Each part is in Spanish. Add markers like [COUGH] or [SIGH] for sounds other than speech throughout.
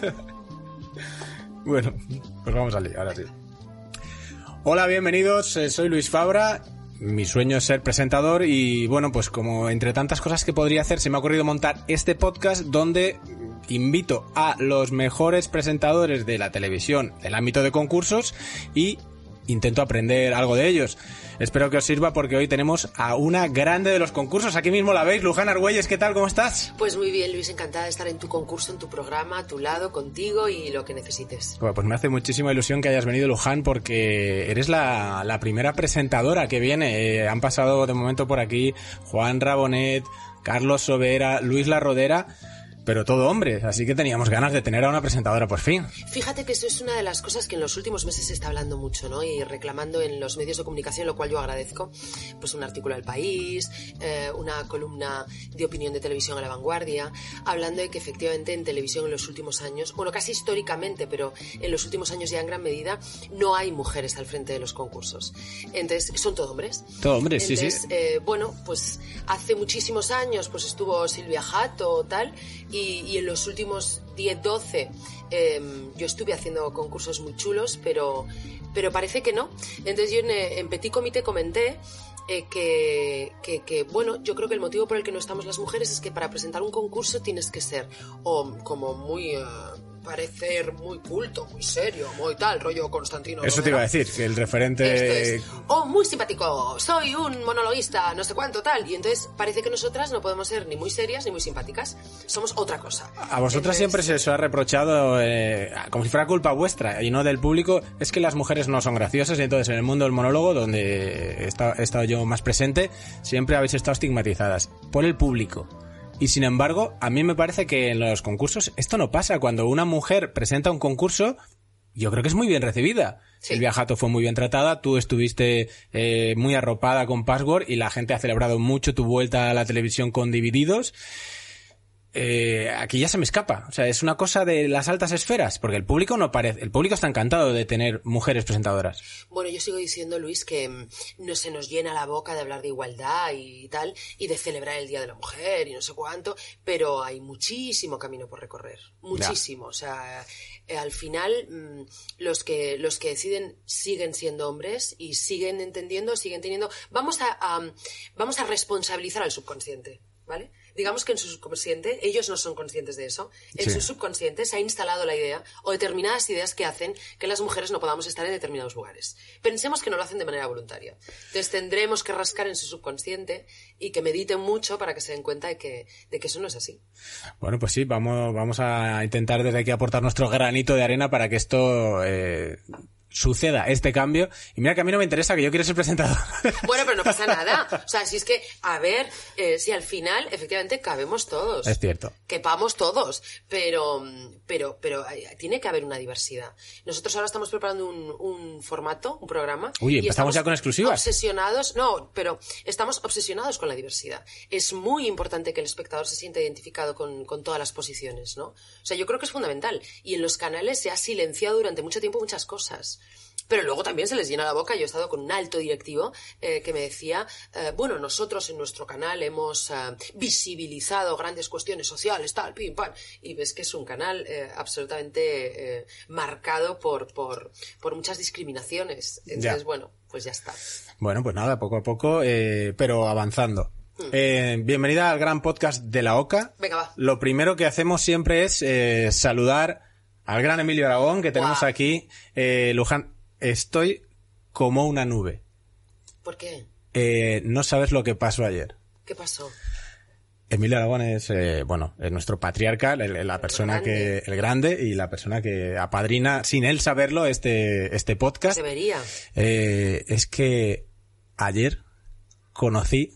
[LAUGHS] bueno, pues vamos a leer, ahora sí. Hola, bienvenidos, eh, soy Luis Fabra. Mi sueño es ser presentador y bueno, pues como entre tantas cosas que podría hacer, se me ha ocurrido montar este podcast donde invito a los mejores presentadores de la televisión del ámbito de concursos y intento aprender algo de ellos. Espero que os sirva porque hoy tenemos a una grande de los concursos. Aquí mismo la veis, Luján Argüelles, ¿qué tal? ¿Cómo estás? Pues muy bien, Luis, encantada de estar en tu concurso, en tu programa, a tu lado, contigo y lo que necesites. Bueno, pues me hace muchísima ilusión que hayas venido, Luján, porque eres la, la primera presentadora que viene. Eh, han pasado de momento por aquí Juan Rabonet, Carlos Sobera, Luis La Rodera pero todo hombres, así que teníamos ganas de tener a una presentadora por fin. Fíjate que eso es una de las cosas que en los últimos meses se está hablando mucho, ¿no? Y reclamando en los medios de comunicación, lo cual yo agradezco, pues un artículo del país, eh, una columna de opinión de televisión a la vanguardia, hablando de que efectivamente en televisión en los últimos años, bueno, casi históricamente, pero en los últimos años ya en gran medida, no hay mujeres al frente de los concursos. Entonces, son todo hombres. Todo hombres, sí, sí. Eh, bueno, pues hace muchísimos años, pues estuvo Silvia Jato, tal, y, en los últimos 10, 12 em, yo estuve haciendo concursos muy chulos, pero, pero parece que no. Entonces yo en, Petit Comité comenté eh, que, que, bueno, yo creo que el motivo por el que no estamos las mujeres es que para presentar un concurso tienes que ser o como muy... Eh, parecer muy culto, muy serio, muy tal, rollo Constantino. Eso te iba a decir, que el referente... oh, muy simpático, soy un monologuista, no sé cuánto, tal. Y entonces parece que nosotras no podemos ser ni muy serias ni muy simpáticas, somos otra cosa. A vosotras siempre se os ha reprochado, eh, como si fuera culpa vuestra y no del público, es que las mujeres no son graciosas y entonces en el mundo del monólogo, donde he estado yo más presente, siempre habéis estado estigmatizadas por el público. Y sin embargo, a mí me parece que en los concursos esto no pasa. Cuando una mujer presenta un concurso, yo creo que es muy bien recibida. El Silvia Jato fue muy bien tratada, tú estuviste eh, muy arropada con Password y la gente ha celebrado mucho tu vuelta a la televisión con Divididos eh, aquí ya se me escapa. O sea, es una cosa de las altas esferas, porque el público no parece, el público está encantado de tener mujeres presentadoras. Bueno, yo sigo diciendo, Luis, que mm, no se nos llena la boca de hablar de igualdad y tal, y de celebrar el Día de la Mujer y no sé cuánto, pero hay muchísimo camino por recorrer. Muchísimo. O sea, eh, al final, mm, los que, los que deciden siguen siendo hombres y siguen entendiendo, siguen teniendo. Vamos a vamos a responsabilizar al subconsciente, ¿vale? Digamos que en su subconsciente, ellos no son conscientes de eso, en su subconsciente se ha instalado la idea o determinadas ideas que hacen que las mujeres no podamos estar en determinados lugares. Pensemos que no lo hacen de manera voluntaria. Entonces tendremos que rascar en su subconsciente y que mediten mucho para que se den cuenta de que, de que eso no es así. Bueno, pues sí, vamos, vamos a intentar desde aquí aportar nuestro granito de arena para que esto eh, suceda este cambio. Y mira que a mí no me interesa que yo quiera ser presentador. [LAUGHS] Bueno, pero no pasa nada. O sea, si es que, a ver, eh, si al final efectivamente cabemos todos. Es cierto. Quepamos todos. Pero, pero, pero tiene que haber una diversidad. Nosotros ahora estamos preparando un, un formato, un programa. Uy, empezamos ya con exclusivas. Obsesionados, no, pero estamos obsesionados con la diversidad. Es muy importante que el espectador se sienta identificado con, con todas las posiciones, ¿no? O sea, yo creo que es fundamental. Y en los canales se ha silenciado durante mucho tiempo muchas cosas pero luego también se les llena la boca. Yo he estado con un alto directivo eh, que me decía, eh, bueno, nosotros en nuestro canal hemos eh, visibilizado grandes cuestiones sociales, tal, pim, pam, y ves que es un canal absolutamente marcado por, por, por, muchas discriminaciones. Entonces, bueno, pues ya está. Bueno, pues nada, poco a poco, pero avanzando. Hmm. bienvenida al gran podcast de la OCA. Venga, va. Lo primero que hacemos siempre es saludar al gran Emilio Aragón que tenemos aquí. Luján, Estoy como una nube. ¿Por qué? Eh, no sabes lo que pasó ayer. ¿Qué pasó? Emilio Aragón es, eh, bueno, es nuestro patriarca, la persona que, el grande y la persona que apadrina, sin él saberlo, este, este podcast. Debería. Eh, es que ayer conocí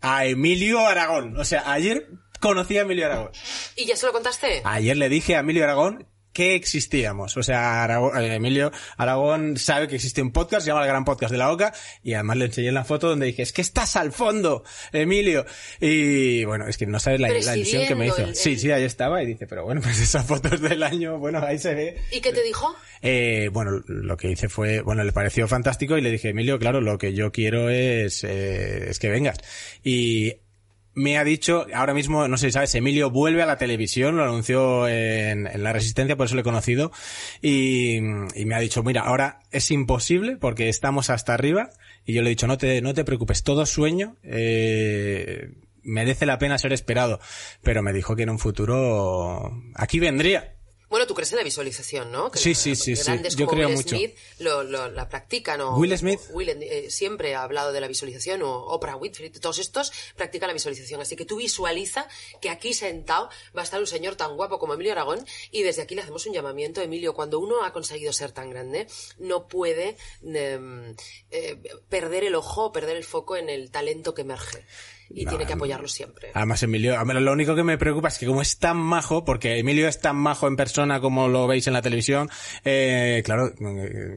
a Emilio Aragón. O sea, ayer conocí a Emilio Aragón. ¿Y ya se lo contaste? Ayer le dije a Emilio Aragón que existíamos. O sea, eh, Emilio Aragón sabe que existe un podcast, se llama el Gran Podcast de la OCA, y además le enseñé la foto donde dije, es que estás al fondo, Emilio. Y bueno, es que no sabes la, ilusión que me hizo. Sí, sí, ahí estaba, y dice, pero bueno, pues esas fotos del año, bueno, ahí se ve. ¿Y qué te dijo? Eh, bueno, lo que hice fue, bueno, le pareció fantástico y le dije, Emilio, claro, lo que yo quiero es, eh, es que vengas. Y me ha dicho, ahora mismo, no sé si sabes, Emilio vuelve a la televisión, lo anunció en, La Resistencia, por eso lo he conocido, y, y, me ha dicho, mira, ahora es imposible porque estamos hasta arriba, y yo le he dicho, no te, no te preocupes, todo sueño, eh, merece la pena ser esperado, pero me dijo que en un futuro aquí vendría. Bueno, tú crees en la visualización, ¿no? Que sí, la, sí, sí, sí. Yo creo Will mucho. Smith lo, lo, la practican. O, Will Smith. Will, eh, siempre ha hablado de la visualización, o Oprah Winfrey, todos estos practican la visualización. Así que tú visualiza que aquí sentado va a estar un señor tan guapo como Emilio Aragón y desde aquí le hacemos un llamamiento. Emilio, cuando uno ha conseguido ser tan grande, no puede eh, eh, perder el ojo, perder el foco en el talento que emerge y no, tiene que apoyarlo siempre. Además, Emilio, a mí lo único que me preocupa es que como es tan majo, porque Emilio es tan majo en persona como lo veis en la televisión, eh, claro,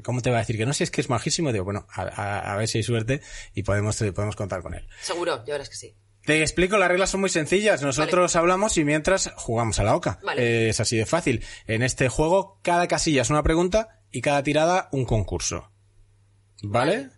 ¿cómo te va a decir que no? Si es que es majísimo, digo, bueno, a, a, a ver si hay suerte y podemos, podemos contar con él. Seguro, ya verás que sí. Te explico, las reglas son muy sencillas. Nosotros vale. hablamos y mientras jugamos a la oca. Vale. Eh, es así de fácil. En este juego, cada casilla es una pregunta y cada tirada un concurso. ¿Vale? vale.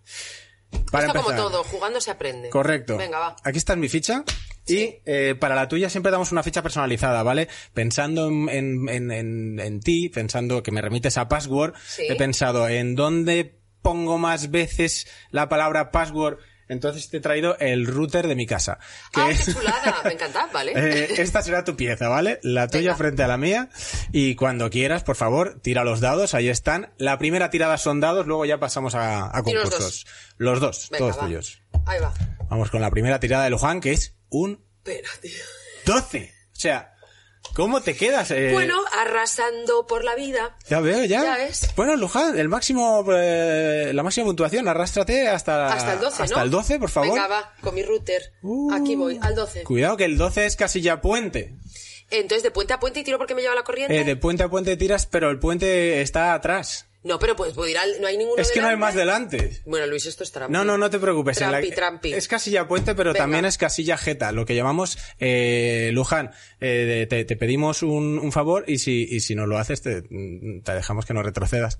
Para Esto empezar. como todo, jugando se aprende. Correcto. Venga, va. Aquí está mi ficha. Y eh, para la tuya siempre damos una ficha personalizada, ¿vale? Pensando en, en, en, en ti, pensando que me remites a password, Sí. he pensado en dónde pongo más veces la palabra password. Entonces te he traído el router de mi casa. Que ¡Ah, qué chulada! [LAUGHS] Me encanta, ¿vale? eh, esta será tu pieza, ¿vale? La tuya Venga. frente a la mía. Y cuando quieras, por favor, tira los dados, ahí están. La primera tirada son dados, luego ya pasamos a, a los concursos. Los dos, Venga, todos va. tuyos. Ahí va. Vamos con la primera tirada de Luján, que es un Espera, tío. 12. O sea, ¿cómo te quedas? Eh, Bueno, arrasando por la vida. ya veo, ya. ya ves. Bueno, Luján, el máximo, eh, la máxima puntuación, arrástrate hasta, Hasta el 12, hasta ¿no? el 12, por favor. Venga, va, con mi router. Uh. Aquí voy, al 12. Cuidado que el 12 es casilla puente. Entonces, de puente a puente y tiro porque me lleva la corriente. Eh, de puente a puente tiras, pero el puente está atrás. No, pero pues puedo ir al... No hay ninguno Es que no hay más delante. Bueno, Luis, esto es trampi. No, no, no te preocupes. En la- Trampi, trampi. Es casilla puente, pero Venga. también es casilla jeta, lo que llamamos, eh, Luján, eh, te, te pedimos un, un favor y si, y si no lo haces te, te dejamos que no retrocedas.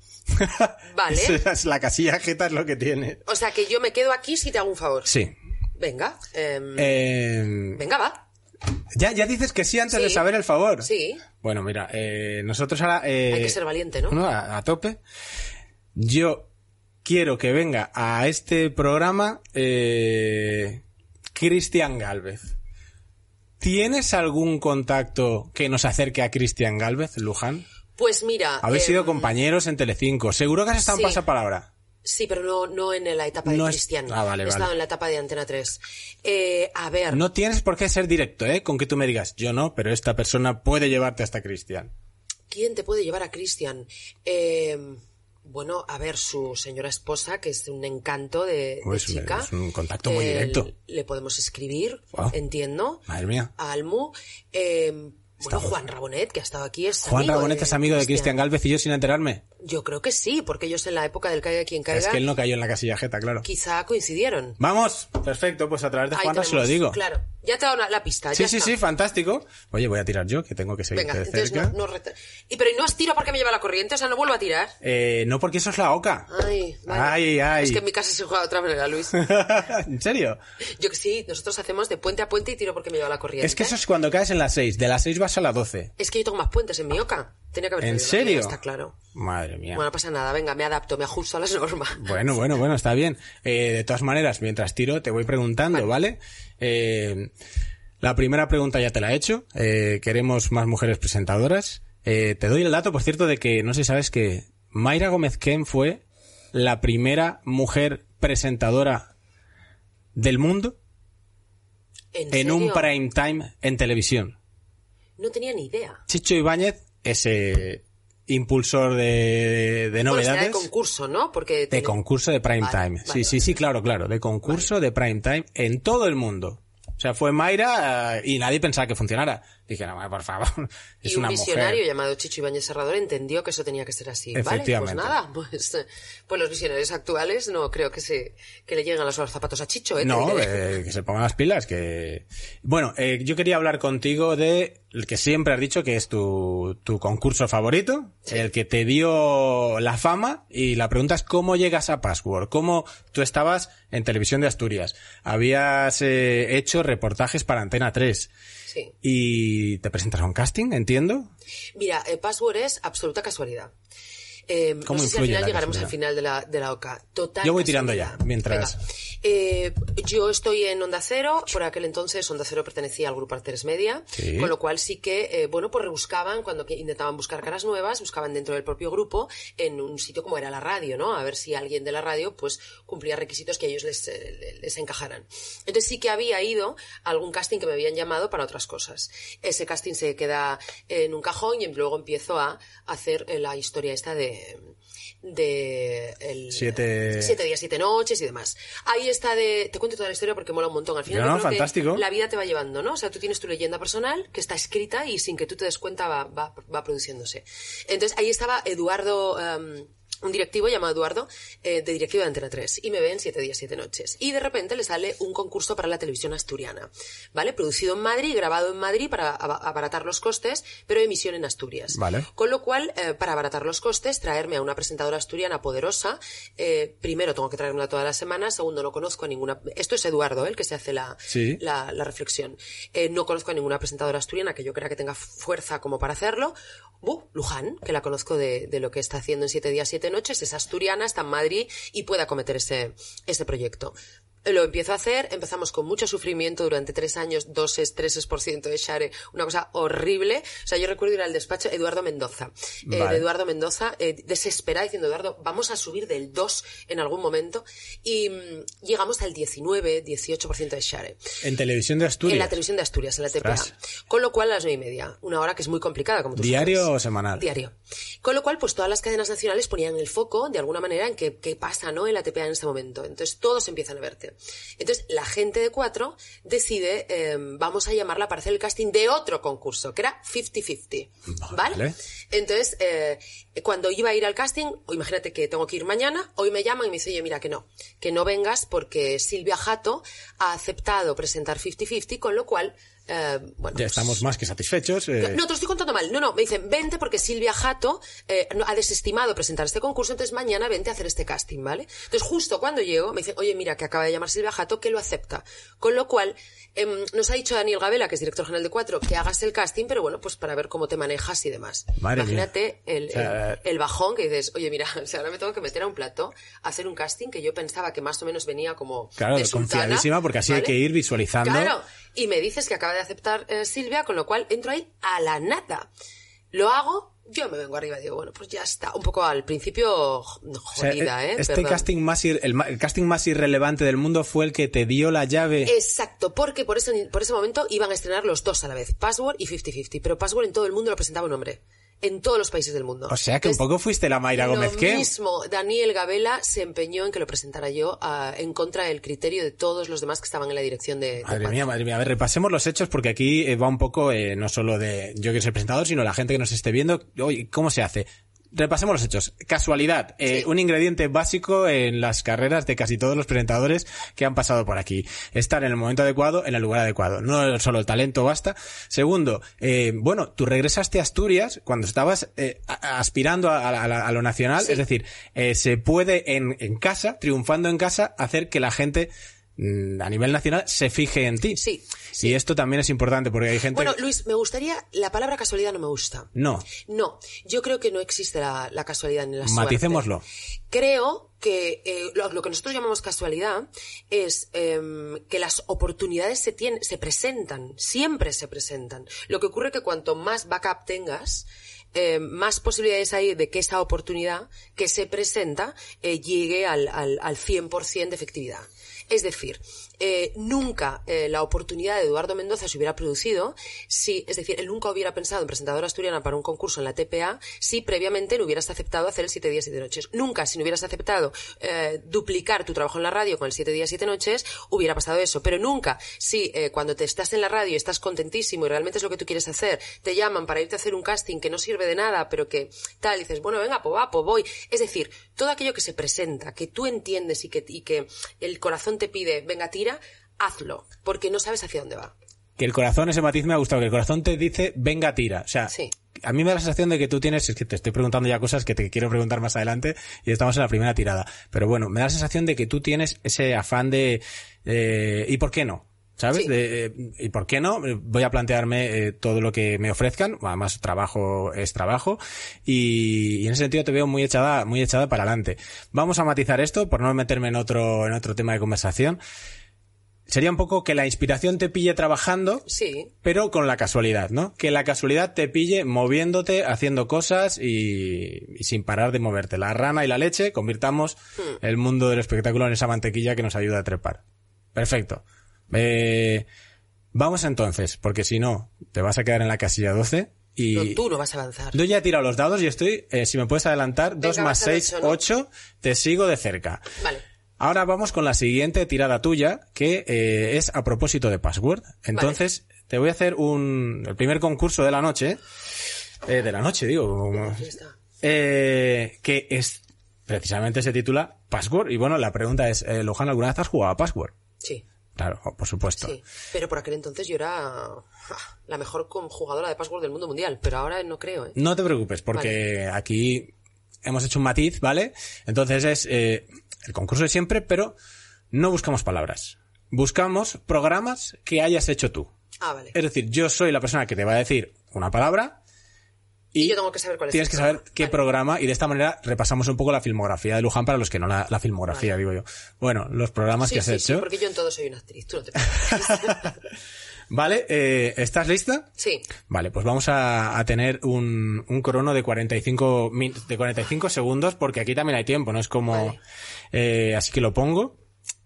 [LAUGHS] Vale. Es- la casilla jeta es lo que tiene. O sea, que yo me quedo aquí si te hago un favor. Sí. Venga. Eh, Venga, va. Ya, ya dices que sí antes Sí. de saber el favor. Sí. Bueno, mira, eh, nosotros ahora... eh, Hay que ser valiente, ¿no? No, a, a tope. Yo quiero que venga a este programa eh, Cristian Galvez. ¿Tienes algún contacto que nos acerque a Cristian Galvez, Luján? Pues mira... Habéis em, sido compañeros en Telecinco. Seguro que has estado en sí. pasapalabra. Sí, pero no, no en la etapa de No es- Cristian. Ah, vale, He vale. estado en la etapa de Antena 3. Eh, a ver, No tienes por qué ser directo, ¿eh? Con que tú me digas, yo no, pero esta persona puede llevarte hasta Cristian. ¿quién te puede llevar a Cristian? Eh, bueno, a ver, su señora esposa, que es un encanto de, de Pues, chica. es un contacto muy Eh, directo. Le podemos escribir, Wow. entiendo. Madre mía. A Almu. Eh, bueno, Juan Rabonet, que ha estado aquí, es Juan amigo Rabonet es amigo de Cristian Galvez y yo sin enterarme. Yo creo que sí, porque ellos en la época del Caiga quien caiga, Es que él no cayó en la casilla jeta, claro. quizá coincidieron. Vamos, perfecto, pues a través de Ahí Juanra se lo tenemos, digo. Claro, ya te he dado la, la pista. Sí, ya sí, está. sí, fantástico. Oye, voy a tirar yo, que tengo que seguirte Venga, de cerca. no, no reta- Y pero ¿y no has tirado porque me lleva la corriente, o sea, no vuelvo a tirar. Eh, no, porque eso es la oca. Ay, vale. Ay, ay. Es que en mi casa se juega otra manera, Luis. [LAUGHS] ¿En serio? Yo que sí, nosotros hacemos de puente a puente y tiro porque me lleva la corriente. Es que eso es cuando caes en la 6. De la 6 vas a la 12. Es que yo tengo más puentes en mi oca. Tenía que haber ¿En serio? Está claro. Madre mía. Bueno, no pasa nada, venga, me adapto, me ajusto a las normas. [LAUGHS] Bueno, bueno, bueno, está bien. Eh, de todas maneras, mientras tiro, te voy preguntando, Vale. ¿vale? Eh, la primera pregunta ya te la he hecho. Eh, queremos más mujeres presentadoras. Te doy el dato, por cierto, de que no sé si sabes que Mayra Gómez Ken fue la primera mujer presentadora del mundo ¿En, en un prime time en televisión. No tenía ni idea. Chicho Ibáñez, ese impulsor de, de Bueno, novedades. de concurso, ¿no? Porque De tiene- concurso de prime Vale, time. vale, sí, sí, sí, claro, claro. De concurso de prime time en todo el mundo. O sea, fue Mayra eh, y nadie pensaba que funcionara. Dije, no, por favor, [LAUGHS] es y un una visionario mujer. llamado Chicho Ibáñez Serrador entendió que eso tenía que ser así. Vale, pues nada, [LAUGHS] pues, pues los visionarios actuales no creo que se que le lleguen a los zapatos a Chicho, ¿eh? No, eh, que se pongan las pilas, que... Bueno, eh, yo quería hablar contigo de el que siempre has dicho que es tu, tu concurso favorito, el que te dio la fama, y la pregunta es cómo llegas a Password, cómo tú estabas en Televisión de Asturias, habías eh, hecho reportajes para Antena 3, Sí. y te presentas a un casting, entiendo. Mira, eh, Password es absoluta casualidad. Eh, ¿Cómo no sé si al final llegaremos al casualidad? final de la, de la OCA. Total Yo voy tirando casualidad. ya, mientras- Venga. Eh, yo estoy en Onda Cero, por aquel entonces Onda Cero pertenecía al grupo Arteres Media, Sí. con lo cual sí que, eh, bueno, pues rebuscaban, cuando intentaban buscar caras nuevas, buscaban dentro del propio grupo, en un sitio como era la radio, ¿no? A ver si alguien de la radio, pues, cumplía requisitos que a ellos les, eh, les encajaran. Entonces sí que había ido a algún casting que me habían llamado para otras cosas. Ese casting se queda en un cajón y luego empiezo a hacer eh, la historia esta de de el, Siete- siete días, siete noches y demás. Ahí está de... Te cuento toda la historia porque mola un montón. Al final No, no, fantástico. la vida te va llevando, ¿no? O sea, tú tienes tu leyenda personal que está escrita y sin que tú te des cuenta va, va, va produciéndose. Entonces ahí estaba Eduardo... em, un directivo llamado Eduardo, eh, de directivo de Antena 3, y me ven siete días, siete noches. Y de repente le sale un concurso para la televisión asturiana, ¿vale? Producido en Madrid, grabado en Madrid para aba- abaratar los costes, pero emisión en Asturias. Vale. Con lo cual, eh, para abaratar los costes, traerme a una presentadora asturiana poderosa, eh, primero tengo que traerla toda la semana, segundo no conozco a ninguna... Esto es Eduardo, el que se hace la, Sí. la, la reflexión. Eh, no conozco a ninguna presentadora asturiana que yo crea que tenga fuerza como para hacerlo. Uh, Luján, que la conozco de, de lo que está haciendo en siete días, siete noches, es asturiana, está en Madrid y puede acometer ese, ese proyecto. Lo empiezo a hacer, empezamos con mucho sufrimiento durante tres años, doses, treses por ciento de share, una cosa horrible. O sea, yo recuerdo ir al despacho Eduardo Mendoza, eh, de Eduardo Mendoza, eh, desesperada, diciendo, Eduardo, vamos a subir del 2 en algún momento. Y mm, llegamos al 19, 18% de share. En Televisión de Asturias. En la televisión de Asturias, en la TPA. Ostras. Con lo cual a las nueve y media, una hora que es muy complicada, como tú ¿Diario sabes. o semanal? Diario. Con lo cual, pues todas las cadenas nacionales ponían el foco, de alguna manera, en qué, qué pasa, ¿no? En la TPA en este momento. Entonces, todos empiezan a verte. Entonces, la gente de cuatro decide, eh, vamos a llamarla para hacer el casting de otro concurso, que era 50-50. ¿Vale? Vale. Entonces, eh, cuando iba a ir al casting, o imagínate que tengo que ir mañana, hoy me llaman y me dicen, oye, mira, que no, que no vengas porque Silvia Jato ha aceptado presentar 50-50, con lo cual, eh, bueno, Ya pues- estamos más que satisfechos. eh, no, te lo estoy contando mal. No, no, me dicen, vente porque Silvia Jato eh, ha desestimado presentar este concurso, entonces mañana vente a hacer este casting, ¿vale? Entonces justo cuando llego me dicen, oye, mira, que acaba de llamar Silvia Jato, que lo acepta. Con lo cual, em, nos ha dicho Daniel Gabela, que es director general de Cuatro, que hagas el casting, pero bueno, pues para ver cómo te manejas y demás. Madre. Imagínate el, O sea, el- el bajón que dices, oye, mira, [LAUGHS] o sea, ahora me tengo que meter a un plato, a hacer un casting que yo pensaba que más o menos venía como Claro, de sultana, confiadísima, porque así hay que ir visualizando. Claro, y me dices que acaba de aceptar eh, Silvia, con lo cual entro ahí a la nada. Lo hago, yo me vengo arriba y digo, bueno, pues ya está. Un poco al principio O sea, jodida, ¿eh? Este Perdón. casting más ir- el, el casting más irrelevante del mundo fue el que te dio la llave. Exacto, porque por ese, por ese momento iban a estrenar los dos a la vez, Password y 50-50, pero Password en todo el mundo lo presentaba un hombre. En todos los países del mundo. o sea que un poco fuiste la Mayra Gómez Lo que mismo, Daniel Gabela se empeñó en que lo presentara yo ah, en contra del criterio de todos los demás que estaban en la dirección de... de Madre mía, madre mía. A ver, repasemos los hechos porque aquí eh, va un poco, eh, no solo de yo que soy presentador, sino la gente que nos esté viendo. Oye, ¿cómo se hace? Repasemos los hechos. Casualidad, eh, Sí. un ingrediente básico en las carreras de casi todos los presentadores que han pasado por aquí. Estar en el momento adecuado, en el lugar adecuado. No solo el talento basta. Segundo, eh, bueno, tú regresaste a Asturias cuando estabas eh, aspirando a, a- a- a lo nacional. Sí. Es decir, se puede en, en casa, triunfando en casa, hacer que la gente a nivel nacional se fije en ti. Sí, Y esto también es importante porque hay gente... Bueno, Luis, me gustaría... La palabra casualidad no me gusta. No, No, yo creo que no existe la, la casualidad ni la suerte. maticémoslo. Creo que eh, lo, lo que nosotros llamamos casualidad es em, que las oportunidades se, tienen, se presentan, siempre se presentan. Lo que ocurre que cuanto más backup tengas, eh, más posibilidades hay de que esa oportunidad que se presenta eh, llegue al, al, al 100% de efectividad. Es decir, eh, nunca eh, la oportunidad de Eduardo Mendoza se hubiera producido si, es decir, él nunca hubiera pensado en presentadora asturiana para un concurso en la TPA si previamente no hubieras aceptado hacer el siete días, siete noches. Nunca, si no hubieras aceptado eh, duplicar tu trabajo en la radio con el siete días, siete noches, hubiera pasado eso. Pero nunca, si cuando te estás en la radio estás contentísimo y realmente es lo que tú quieres hacer, te llaman para irte a hacer un casting que no sirve de nada, pero que tal, dices, bueno, venga, pues va, pues voy. Es decir, todo aquello que se presenta, que tú entiendes y que, y que el corazón te pide, venga, tira, hazlo, porque no sabes hacia dónde va. Que el corazón, ese matiz me ha gustado, que el corazón te dice, venga, tira. O sea, Sí. a mí me da la sensación de que tú tienes, es que te estoy preguntando ya cosas que te quiero preguntar más adelante y estamos en la primera tirada. Pero bueno, me da la sensación de que tú tienes ese afán de, eh, ¿y por qué no? ¿Sabes? Sí. De, eh, ¿Y por qué no? Voy a plantearme eh, todo lo que me ofrezcan. Además, trabajo es trabajo. Y, y en ese sentido te veo muy echada, muy echada para adelante. Vamos a matizar esto por no meterme en otro, en otro tema de conversación. Sería un poco que la inspiración te pille trabajando, Sí, pero con la casualidad, ¿no? Que la casualidad te pille moviéndote, haciendo cosas y, y sin parar de moverte. La rana y la leche, convirtamos Hmm. el mundo del espectáculo en esa mantequilla que nos ayuda a trepar. Perfecto. Eh, vamos entonces, porque si no, te vas a quedar en la casilla 12 y... no, tú no vas a avanzar. Yo ya he tirado los dados y estoy, eh, si me puedes adelantar, 2 Venga, más vas a ver 6, ocho, ¿no? 8, te sigo de cerca. Vale. Ahora vamos con la siguiente tirada tuya, que eh, es a propósito de password. Entonces, te voy a hacer un el primer concurso de la noche, eh, de la noche digo, eh, que es precisamente se titula Password. Y bueno, la pregunta es, eh, Luján, ¿alguna vez has jugado a Password? Sí, Claro, por supuesto. sí. Pero por aquel entonces yo era ah, la mejor jugadora de password del mundo mundial, pero ahora no creo, ¿eh? No te preocupes, porque aquí hemos hecho un matiz, ¿vale? Entonces es eh, el concurso de siempre, pero no buscamos palabras. Buscamos programas que hayas hecho tú. Ah, vale. Es decir, yo soy la persona que te va a decir una palabra y, Y yo tengo que saber cuál es tienes que saber qué Vale. programa y de esta manera repasamos un poco la filmografía de Luján para los que no la, la filmografía, digo yo. Bueno, los programas Sí, que has sí, hecho. sí, porque yo en todo soy una actriz, tú no te. [LAUGHS] Vale, eh, ¿estás lista? Sí, Vale, pues vamos a, a tener un, un crono de 45, min- de 45 segundos porque aquí también hay tiempo, no es como... Vale. Eh, así que lo pongo.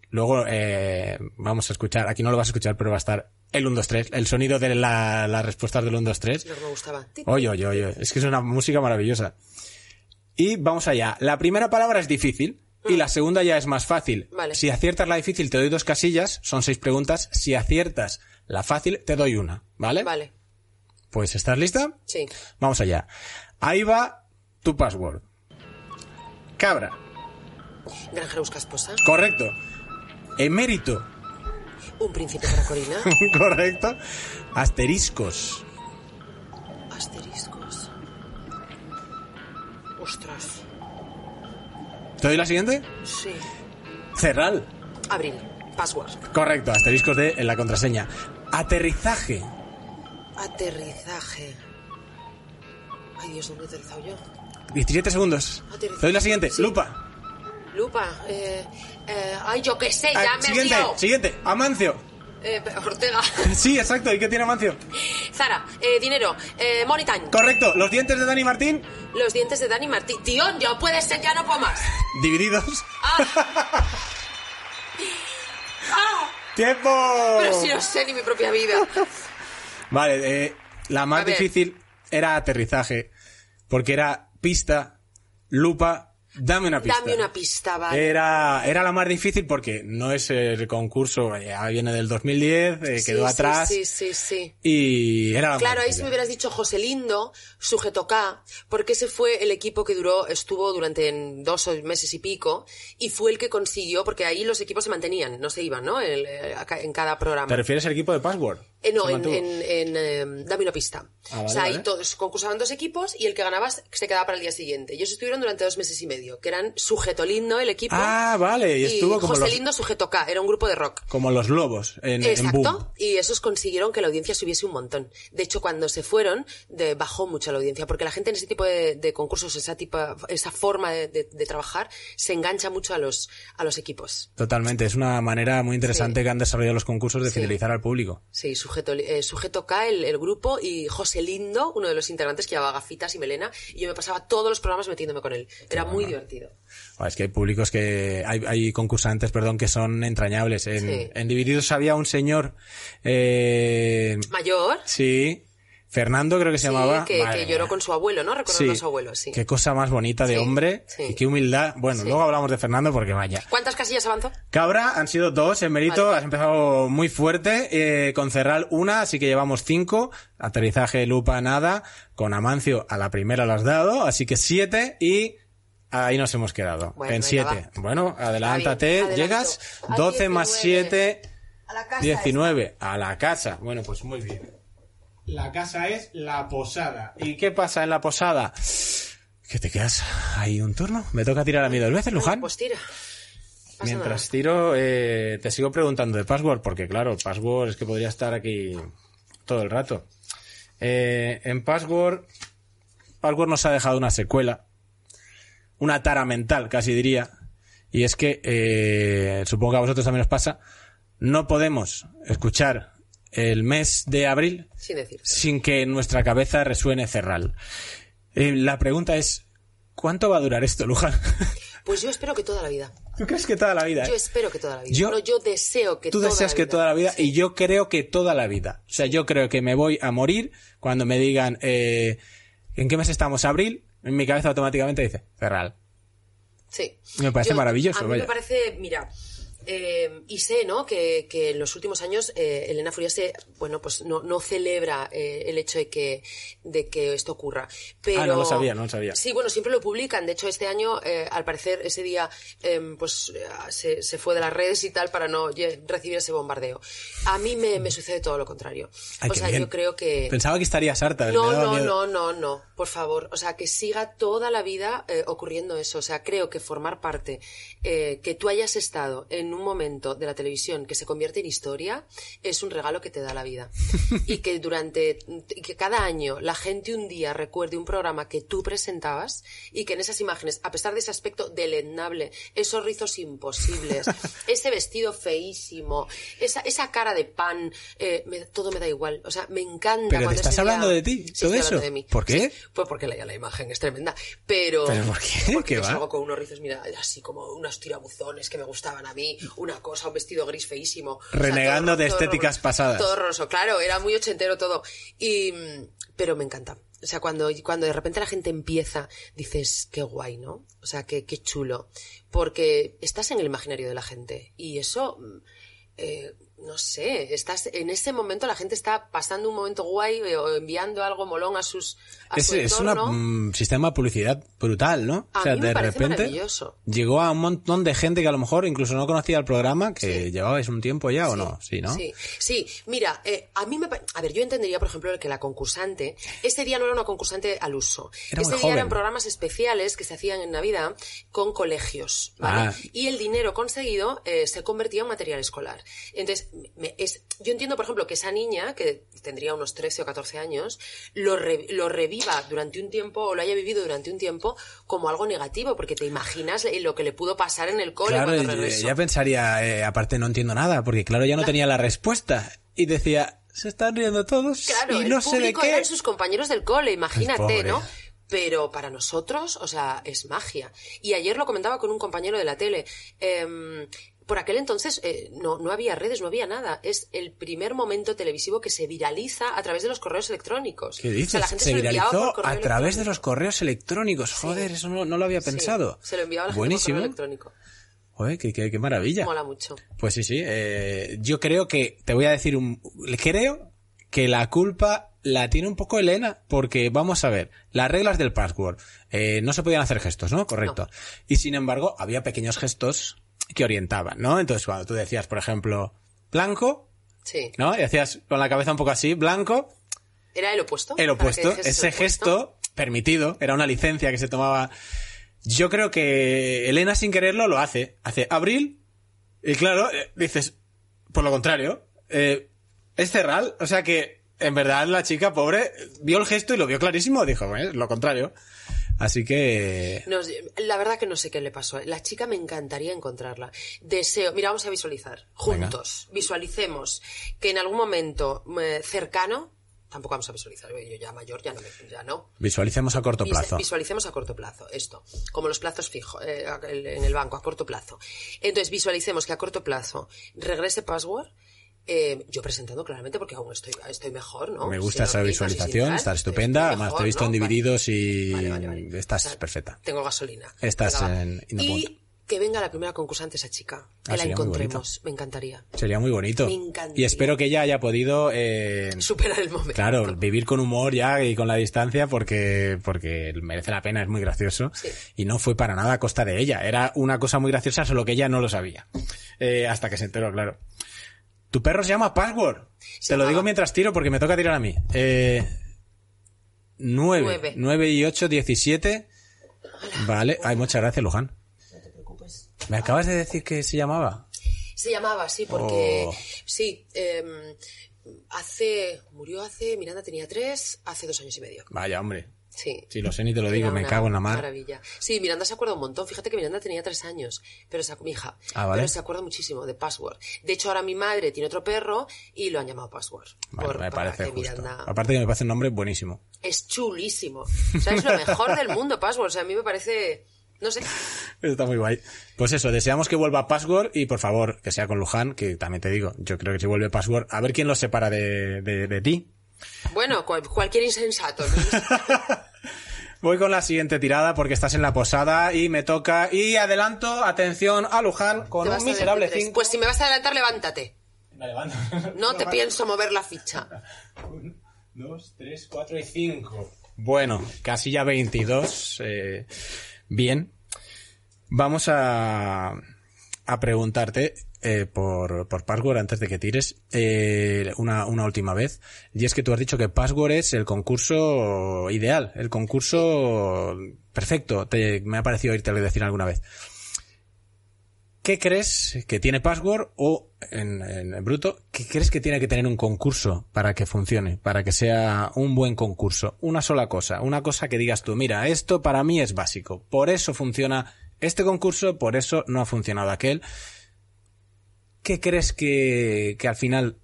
Luego eh, vamos a escuchar, aquí no lo vas a escuchar, pero va a estar el 1, 2, 3, el sonido de la, las respuestas del 1, 2, 3. lo que me gustaba. Oye, oye, oye, es que es una música maravillosa. Y vamos allá. La primera palabra es difícil y la segunda ya es más fácil. Mm. Vale. Si aciertas la difícil te doy dos casillas, son seis preguntas. Si aciertas la fácil te doy una, ¿vale? Vale, Pues ¿estás lista? sí. Vamos allá. Ahí va tu password. Cabra. Granjero busca esposa. Correcto. Emérito. Un príncipe para Corina. [LAUGHS] Correcto. Asteriscos. Asteriscos. Ostras. ¿Te doy la siguiente? Sí. Cerral. Abril. Password. Correcto. Asteriscos de en la contraseña. Aterrizaje. Aterrizaje. Ay, Dios, ¿dónde he aterrizado yo? 17 segundos. Aterrizaje. Te doy la siguiente. Sí. Lupa. Lupa. Eh, eh, ay, yo qué sé, Ah, ya me siguiente. liado. Siguiente. Amancio. Eh, Ortega. [LAUGHS] Sí, exacto. ¿Y qué tiene Amancio? Zara. Eh, dinero. Eh, money time. Correcto. Los dientes de Dani Martín. Los dientes de Dani Martín. Tío, ya puede ser, ya no puedo más. [LAUGHS] Divididos. Ah. [LAUGHS] Ah, ¡Tiempo! pero si no sé ni mi propia vida. [LAUGHS] Vale, eh, la más difícil era aterrizaje, porque era pista, lupa, dame una pista. Dame una pista, vale. Era, era la más difícil porque no es el concurso, ya viene del 2010, eh, quedó sí, atrás Sí, sí, sí. y era la Claro, más ahí si me hubieras dicho José Lindo, sujeto K, porque ese fue el equipo que duró, estuvo durante dos meses y pico, y fue el que consiguió, porque ahí los equipos se mantenían, no se iban, ¿no? El- eh, en cada programa. ¿Te refieres al equipo de Password? Eh, no, ¿Se en, en, en, eh, Dame una pista. Ah, vale, o sea, ahí vale. todos concursaban dos equipos y el que ganaba se quedaba para el día siguiente. Y ellos estuvieron durante dos meses y medio, que eran Sujeto Lindo, el equipo. Ah, vale, y estuvo como José los, Lindo, Sujeto K, era un grupo de rock. como los lobos en, en Boom. Exacto, y esos consiguieron que la audiencia subiese un montón. De hecho, cuando se fueron, de- bajó mucho la audiencia, porque la gente en ese tipo de, de concursos, esa, tipo, esa forma de, trabajar, se engancha mucho a los, a los equipos. Totalmente, es una manera muy interesante Sí. que han desarrollado los concursos de Sí. fidelizar al público. Sí, Sujeto sujeto, eh, sujeto K, el, el grupo, y José Lindo, uno de los integrantes que llevaba gafitas y melena, y yo me pasaba todos los programas metiéndome con él. Era muy divertido. Ah, Es que hay públicos que, hay, hay concursantes, perdón, que son entrañables. En, Sí. en Divididos había un señor, eh, Mayor, sí, Fernando creo que se sí, llamaba. que, lloró con su abuelo, ¿no? Recordando Sí. a su abuelo, sí. Qué cosa más bonita de Sí, hombre sí. y qué humildad. Bueno, Sí. luego hablamos de Fernando porque vaya. ¿Cuántas casillas avanzó? Cabra han sido dos en mérito, Vale. has empezado muy fuerte, eh, con Cerral una, así que llevamos cinco, aterrizaje Lupa nada, con Amancio a la primera lo has dado, así que siete y ahí nos hemos quedado, Bueno, en siete. va. Bueno, adelántate, llegas, adelanto. A 12 más 19. 7, A la casa 19, a la casa. Bueno, pues muy bien. La casa es la posada. ¿Y qué pasa en la posada? ¿Que te quedas ahí un turno? ¿Me toca tirar a mí dos veces, Luján? Pues tira. Pasa Mientras nada. tiro, eh, te sigo preguntando de password, porque claro, password es que podría estar aquí todo el rato. Eh, en password, password nos ha dejado una secuela, una tara mental, casi diría, y es que, eh, supongo que a vosotros también os pasa, no podemos escuchar el mes de abril Sin sin que en nuestra cabeza resuene Cerral. Eh, la pregunta es, ¿cuánto va a durar esto, Luján? [LAUGHS] Pues yo espero que toda la vida. ¿Tú crees que toda la vida? eh? Yo espero que toda la vida. Yo- no, yo deseo que Tú toda deseas la que vida. toda la vida Sí. y yo creo que toda la vida. O sea, yo creo que me voy a morir cuando me digan eh, ¿en qué mes estamos? ¿Abril? En mi cabeza automáticamente dice Ferral. Sí. Me parece maravilloso, A mí vaya. me parece, mira, eh, y sé, ¿no? Que, que en los últimos años eh, Elena Furiase, bueno, pues no, no celebra eh, el hecho de que, de que esto ocurra. Pero, Ah, no lo sabía, no lo sabía. Sí, bueno, siempre lo publican. De hecho, este año, eh, al parecer, ese día, eh, pues eh, se, se fue de las redes y tal para no recibir ese bombardeo. A mí me, me sucede todo lo contrario. Ay, o sea, bien. yo creo que... Pensaba que estarías harta. No, no, no, no, no, por favor. O sea, que siga toda la vida eh, ocurriendo eso. O sea, creo que formar parte, eh, que tú hayas estado en un momento de la televisión que se convierte en historia, es un regalo que te da la vida. [LAUGHS] y que durante, y que cada año la gente un día recuerde un programa que tú presentabas y que en esas imágenes, a pesar de ese aspecto deleznable, esos rizos imposibles, [LAUGHS] ese vestido feísimo, esa, esa cara de pan, eh, me- todo me da igual. O sea, me encanta Pero te estás ese día- hablando de ti, Sí, todo estoy eso. hablando de mí. ¿Por qué? Sí, pues porque la, la imagen es tremenda. Pero. ¿Pero por qué? Porque ¿Qué yo va? salgo con unos rizos, mira, así como unos tirabuzones que me gustaban a mí, una cosa, un vestido gris feísimo. O sea, Renegando todo- de todo estéticas horroroso. pasadas. Todo horroroso, claro, era muy ochentero todo. Y, mm, pero me encanta. O sea, cuando, cuando de repente la gente empieza, dices, qué guay, ¿no? O sea, qué, qué chulo. Porque estás en el imaginario de la gente. Y eso, mm, eh, no sé, estás, en ese momento la gente está pasando un momento guay eh, o enviando algo molón a sus, a Es, su es un entorno. sistema de publicidad brutal, ¿no? A o sea, mí me de parece repente llegó a un montón de gente que a lo mejor incluso no conocía el programa, que Sí. llevabais un tiempo ya o no. Sí, ¿no? Sí, sí. Mira, eh, a mí me... A ver, yo entendería, por ejemplo, que la concursante... Ese día no era una concursante al uso. Era Ese día joven. eran programas especiales que se hacían en Navidad con colegios, ¿vale? Ah. Y el dinero conseguido eh, se convertía en material escolar. Entonces, me- es, yo entiendo, por ejemplo, que esa niña, que tendría unos 13 o 14 años, lo, re- lo reviva durante un tiempo o lo haya vivido durante un tiempo como algo negativo, porque te imaginas lo que le pudo pasar en el cole Claro, cuando regresó. ya pensaría, eh, aparte no entiendo nada, porque claro, ya no tenía la respuesta. Y decía, se están riendo todos Claro, y el no sé de qué. eran sus compañeros del cole, imagínate, pobre. ¿no? Pero para nosotros, o sea, es magia. Y ayer lo comentaba con un compañero de la tele. em, por aquel entonces eh, no, no había redes, no había nada. Es el primer momento televisivo que se viraliza a través de los correos electrónicos. ¿Qué O sea, dices? la gente se por viralizó a través de los correos electrónicos. Joder, eso no, no lo había Sí, pensado. se lo enviaba a la gente Buenísimo. por correo electrónico. Joder, qué, qué- qué maravilla. Mola mucho. Pues sí, sí. eh, yo creo que, te voy a decir un... Creo que la culpa la tiene un poco Elena, porque vamos a ver, las reglas del password, eh, no se podían hacer gestos, ¿no? Correcto. Y sin embargo, había pequeños gestos que orientaban, ¿no? Entonces, cuando tú decías, por ejemplo, blanco, Sí. ¿no? Y hacías con la cabeza un poco así, blanco, ¿Era el opuesto? el opuesto, ese el opuesto. gesto permitido, era una licencia que se tomaba. Yo creo que Elena sin quererlo lo hace. Hace abril y claro, eh, dices, por lo contrario, eh, es cerral, o sea que en verdad la chica pobre vio el gesto y lo vio clarísimo, dijo, "Eh, lo contrario. Así que... La verdad que no sé qué le pasó. La chica me encantaría encontrarla. Deseo, mira, vamos a visualizar, juntos, visualicemos que en algún momento eh, cercano, tampoco vamos a visualizar, yo ya mayor ya no, me- ya no. Visualicemos a corto plazo. Visualicemos a corto plazo, esto, como los plazos fijos eh, en el banco, a corto plazo. Entonces, visualicemos que a corto plazo regrese password, eh, yo presentando claramente porque aún estoy, estoy mejor, ¿no? Me gusta esa visualización, está estupenda. Además, mejor, te he visto ¿no? en Vale. Divididos y Vale, vale, vale. estás O sea, perfecta. Tengo gasolina. Estás Venga, en- in the Y que venga la primera concursante esa chica. Que Ah, la sería muy encontremos. Me encantaría. Sería muy bonito. Me encantaría. Y espero que ella haya podido, eh, Superar el momento. claro, vivir con humor ya y con la distancia porque, porque merece la pena, es muy gracioso. Sí. Y no fue para nada a costa de ella. Era una cosa muy graciosa, solo que ella no lo sabía. Eh, hasta que se enteró, claro. Tu perro se llama Password. Se Te lo digo mientras tiro porque me toca tirar a mí. Eh, nueve. Nueve. Nueve y ocho, diecisiete. Vale. Ay, muchas gracias, Luján. No te preocupes. ¿Me acabas de decir que se llamaba? Se llamaba así porque, Oh. sí, em, hace, murió hace, Miranda tenía tres, hace dos años y medio. Vaya, hombre. Sí. Lo sé ni te lo digo, me cago en la mar. Maravilla. Sí, Miranda se acuerda un montón. Fíjate que Miranda tenía tres años, pero se, mi hija. Ah, vale. Pero se acuerda muchísimo de Password. De hecho, ahora mi madre tiene otro perro y lo han llamado Password. Vale, Por- me parece justo. Miranda- Aparte que me parece un nombre buenísimo. Es chulísimo. O sea, es lo mejor del mundo, Password. O sea, a mí me parece, no sé. [LAUGHS] Está muy guay. Pues eso, deseamos que vuelva Password y por favor, que sea con Luján, que también te digo, yo creo que si vuelve Password, a ver quién lo separa de, de, de ti. Bueno, cual- cualquier insensato. [LAUGHS] Voy con la siguiente tirada porque estás en la posada y me toca. Y adelanto, atención a Luján con un miserable 23. 5. Pues si me vas a adelantar, levántate. [LAUGHS] No te pienso mover la ficha. 2, 3, 4 y 5. Bueno, casilla 22. eh, bien. Vamos a, a preguntarte eh, por, por Password antes de que tires eh, una, una última vez. Y es que tú has dicho que Password es el concurso ideal, el concurso perfecto. Te, me ha parecido oírte decir alguna vez. ¿Qué crees que tiene Password o, en, en bruto, qué crees que tiene que tener un concurso para que funcione, para que sea un buen concurso? Una sola cosa, una cosa que digas tú, mira, esto para mí es básico, por eso funciona este concurso, por eso no ha funcionado aquel. ¿Qué crees que, que al final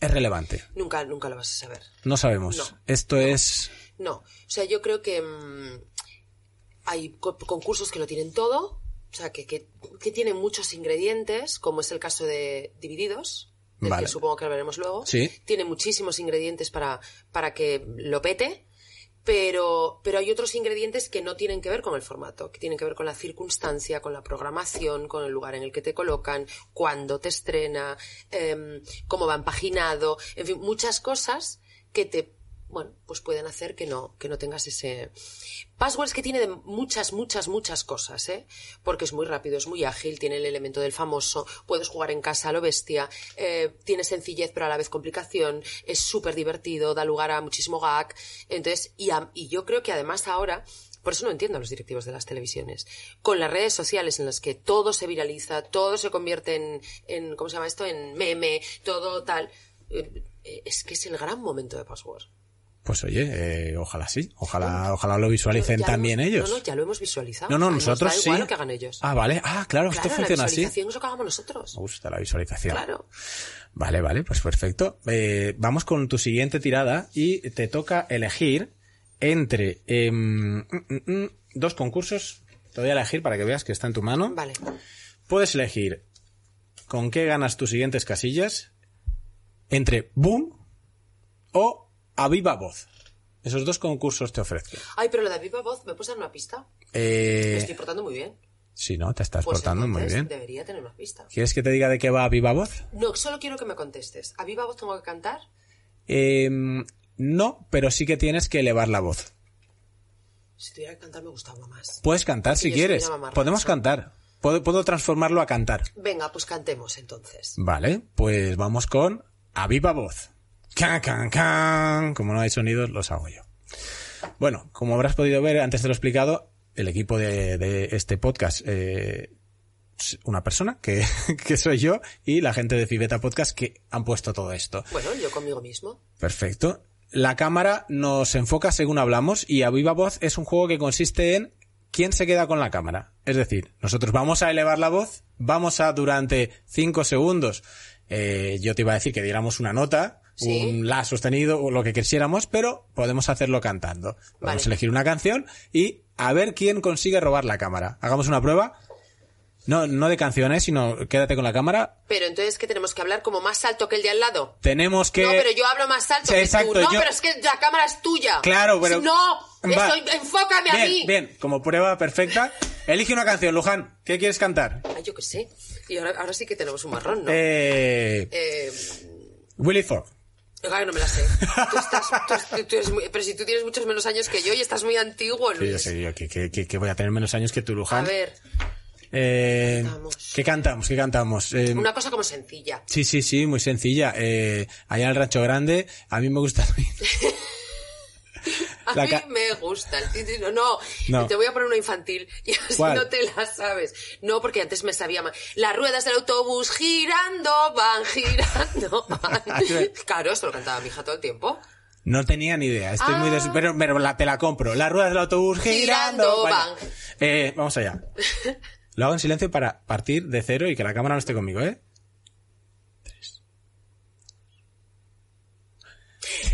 es relevante? Nunca, nunca lo vas a saber. No sabemos. No. Esto es... No, o sea, yo creo que mm, hay co- concursos que lo tienen todo, o sea, que, que, que tienen muchos ingredientes, como es el caso de Divididos, del Vale. que supongo que hablaremos luego. Sí. Tiene muchísimos ingredientes para, para que lo pete, pero, pero hay otros ingredientes que no tienen que ver con el formato, que tienen que ver con la circunstancia, con la programación, con el lugar en el que te colocan, cuándo te estrena, em, cómo va empaginado, en fin, muchas cosas que te bueno, pues pueden hacer que no, que no tengas ese. Passwords que tiene de muchas, muchas, muchas cosas, ¿eh? Porque es muy rápido, es muy ágil, tiene el elemento del famoso, puedes jugar en casa a lo bestia, eh, tiene sencillez pero a la vez complicación, es súper divertido, da lugar a muchísimo gag. Entonces, y, y yo creo que además ahora, por eso no entiendo a los directivos de las televisiones. Con las redes sociales en las que todo se viraliza, todo se convierte en, en ¿cómo se llama esto? En meme, todo tal. eh, es que es el gran momento de Password. Pues oye, eh, ojalá sí, ojalá, ojalá lo visualicen también hemos- ellos. No, no, ya lo hemos visualizado. No, no, O sea, nos nosotros da sí. igual lo que hagan ellos. Ah, vale. Ah, claro, claro, esto funciona la así. visualización es lo que hagamos nosotros. Me gusta la visualización. Claro. Vale, vale, pues perfecto. Eh, vamos con tu siguiente tirada y te toca elegir entre mm, mm, dos concursos. Te voy a elegir para que veas que está en tu mano. Vale. Puedes elegir con qué ganas tus siguientes casillas entre Boom o A Viva Voz. Esos dos concursos te ofrezco. Ay, pero lo de viva voz, ¿me puedes dar una pista? Me Eh, estoy portando muy bien. si no, te estás Pues portando muy bien. Debería tener una pista. ¿Quieres que te diga de qué va A Viva Voz? No, solo quiero que me contestes. ¿A viva voz tengo que cantar? Em, no, pero sí que tienes que elevar la voz. Si tuviera que cantar me gustaba más. Puedes cantar si quieres. Podemos cantar. Puedo, puedo transformarlo a cantar. Venga, pues cantemos entonces. Vale, pues vamos con A Viva Voz. Can, can, can. Como no hay sonidos, los hago yo. Bueno, como habrás podido ver antes de lo explicado, el equipo de, de este podcast, eh, una persona que, [LAUGHS] que soy yo y la gente de Fibeta Podcast que han puesto todo esto. Bueno, yo conmigo mismo. Perfecto. la cámara nos enfoca según hablamos y a viva voz es un juego que consiste en quién se queda con la cámara. Es decir, nosotros vamos a elevar la voz, vamos a durante 5 segundos, eh, yo te iba a decir que diéramos una nota, Sí. un la sostenido o lo que quisiéramos, pero podemos hacerlo cantando. Podemos Vale. elegir una canción y a ver quién consigue robar la cámara. Hagamos una prueba. No, no de canciones, sino quédate con la cámara. Pero entonces, ¿qué tenemos que hablar? ¿Como más alto que el de al lado? Tenemos que... No, pero yo hablo más alto Sí, que exacto, tú. No, yo- pero es que la cámara es tuya. Claro, pero- No, Va. estoy- enfócame a bien, mí. Bien, como prueba perfecta. Elige una canción, Luján. ¿Qué quieres cantar? Ay, yo qué sé. Y ahora, ahora sí que tenemos un marrón, ¿no? Eh, Eh, Willy Ford. No me la sé. Tú estás, tú- tú eres muy- pero si tú tienes muchos menos años que yo y estás muy antiguo, Sí, yo sé, yo que, que- que- que voy a tener menos años que tú, A Luján. ver, Eh, Cantamos. ¿Qué cantamos? ¿Qué cantamos? Eh, una cosa como sencilla. Sí, sí, sí, muy sencilla. Eh, allá en el Rancho Grande, a mí me gusta... [LAUGHS] A La mí me gusta el título. No, No. te voy a poner una infantil y así ¿Cuál? no te la sabes. No, porque antes me sabía más. Las ruedas del autobús girando, van [LAUGHS] girando, van. [LAUGHS] claro, esto lo cantaba mi hija todo el tiempo. No tenía ni idea. Estoy Ah. muy des... Pero, pero la, te la compro. Las ruedas del autobús girando. Van. Eh, vamos allá. [LAUGHS] Lo hago en silencio para partir de cero y que la cámara no esté conmigo, ¿eh?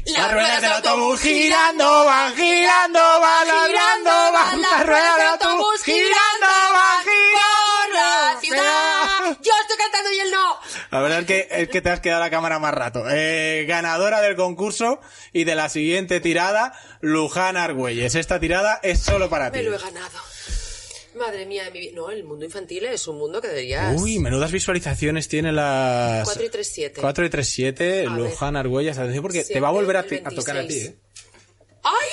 Las ruedas del autobús girando, van girando, van girando, van las ruedas del autobús girando, van por la girando. ciudad. Yo estoy cantando y él no. La verdad es que, es que te has quedado la cámara más rato. Eh, ganadora del concurso y de la siguiente tirada, Luján Argüelles. Esta tirada es solo para ti. Me lo he ganado. Madre mía mi vida. No, el mundo infantil es un mundo que deberías... Uy, menudas visualizaciones tiene las... 4 y 3, 7. 4 y 3, 7, A Luján Argüelles. Atención porque te va a volver a, ti- a tocar a ti, 26. ¿eh? ¡Ay!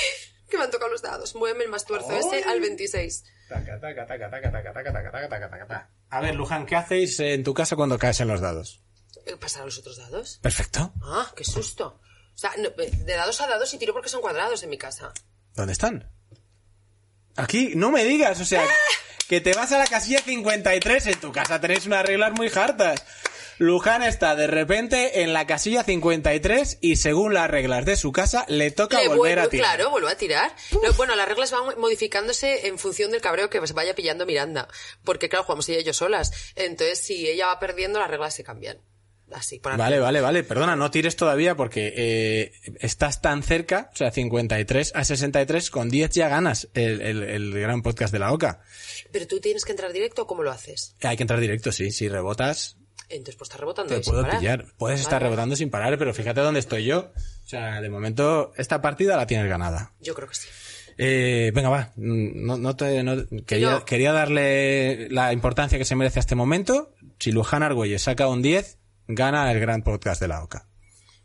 Que me han tocado los dados. Muéveme el más tuerzo ese al 26. Taca, taca, taca, taca, taca, taca, taca, taca, taca, taca, taca. A ver, Luján, ¿qué hacéis en tu casa cuando caes en los dados? Eh, ¿Pasar a los otros dados? Perfecto. Ah, qué susto. O sea, no, eh, de dados a dados y tiro porque son cuadrados en mi casa. ¿Dónde están? Aquí, no me digas, o sea, [LAUGHS] que te vas a la casilla 53, en tu casa tenéis unas reglas muy hartas. Luján está de repente en la casilla 53 y según las reglas de su casa le toca Le volver vuelvo- a tirar. Claro, vuelvo a tirar. No, bueno, las reglas van modificándose en función del cabreo que se vaya pillando Miranda. Porque, claro, jugamos ella y yo solas. Entonces, si ella va perdiendo, las reglas se cambian. Así, por Vale, vale, vale. Perdona, no tires todavía porque eh, estás tan cerca, o sea, 53 a 63, con 10 ya ganas el, el- el gran podcast de la OCA. Pero tú tienes que entrar directo o cómo lo haces. Hay que entrar directo, sí. Si rebotas, Entonces, pues estás rebotando. te ahí sin puedo parar. pillar. Puedes Vale, estar rebotando sin parar, pero fíjate dónde estoy yo. O sea, de momento, esta partida la tienes ganada. Yo creo que sí. Eh, venga, va. No, no te, no- quería, quería darle la importancia que se merece a este momento. Si Luján Argüelles saca un 10, gana el gran podcast de la OCA.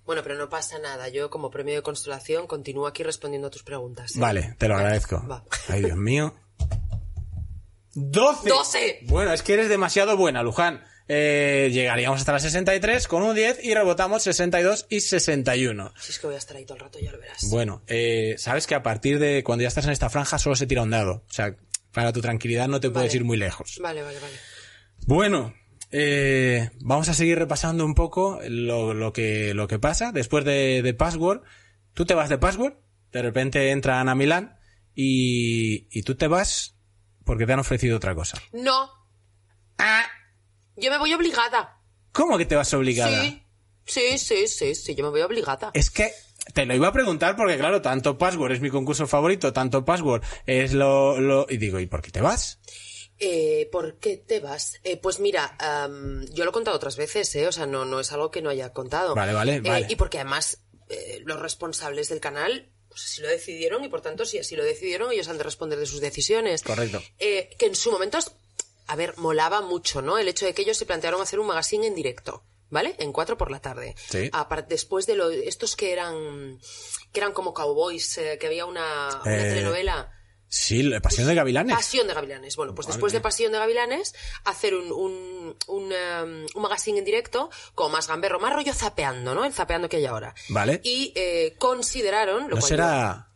Bueno, pero no pasa nada. Yo, como premio de constelación, continúo aquí respondiendo a tus preguntas. ¿eh? Vale, te lo agradezco. va. Ay, Dios mío. ¡12! ¡Doce! Bueno, es que eres demasiado buena, Luján. Eh, llegaríamos hasta la 63 con un 10 y rebotamos 62 y 61. Si es que voy a estar ahí todo el rato, ya lo verás. Bueno, eh, sabes que a partir de cuando ya estás en esta franja solo se tira un dado. O sea, para tu tranquilidad no te puedes Vale. ir muy lejos. Vale, vale, vale. Bueno, eh, vamos a seguir repasando un poco lo, lo que, lo que pasa. Después de, de Password, tú te vas de Password, de repente entra Ana Milán y, y tú te vas porque te han ofrecido otra cosa. No. Ah. Yo me voy obligada. ¿Cómo que te vas obligada? Sí. Sí, sí, sí, sí, yo me voy obligada. Es que te lo iba a preguntar porque, claro, tanto Password es mi concurso favorito, tanto Password es lo, lo... Y digo, ¿y por qué te vas? Eh, ¿Por qué te vas? Eh, pues mira, yo lo he contado otras veces, ¿eh? O sea, no, no es algo que no haya contado. Vale, vale, Eh, vale. Y porque además eh, los responsables del canal pues así lo decidieron y por tanto si así lo decidieron ellos han de responder de sus decisiones. Correcto. Eh, que en su momento, a ver, molaba mucho, ¿no? El hecho de que ellos se plantearon hacer un magazine en directo. ¿Vale? En cuatro por la tarde. Sí. Después de lo, estos que eran, que eran como cowboys, eh, que había una, una Eh, telenovela. Sí, Pasión de Gavilanes. Pasión de Gavilanes. Bueno, pues Madre después de. Pasión de Gavilanes, hacer un, un, un, um, un magazine en directo con más gamberro, más rollo zapeando, ¿no? El zapeando que hay ahora. Vale. Y eh, consideraron... Lo ¿No cual será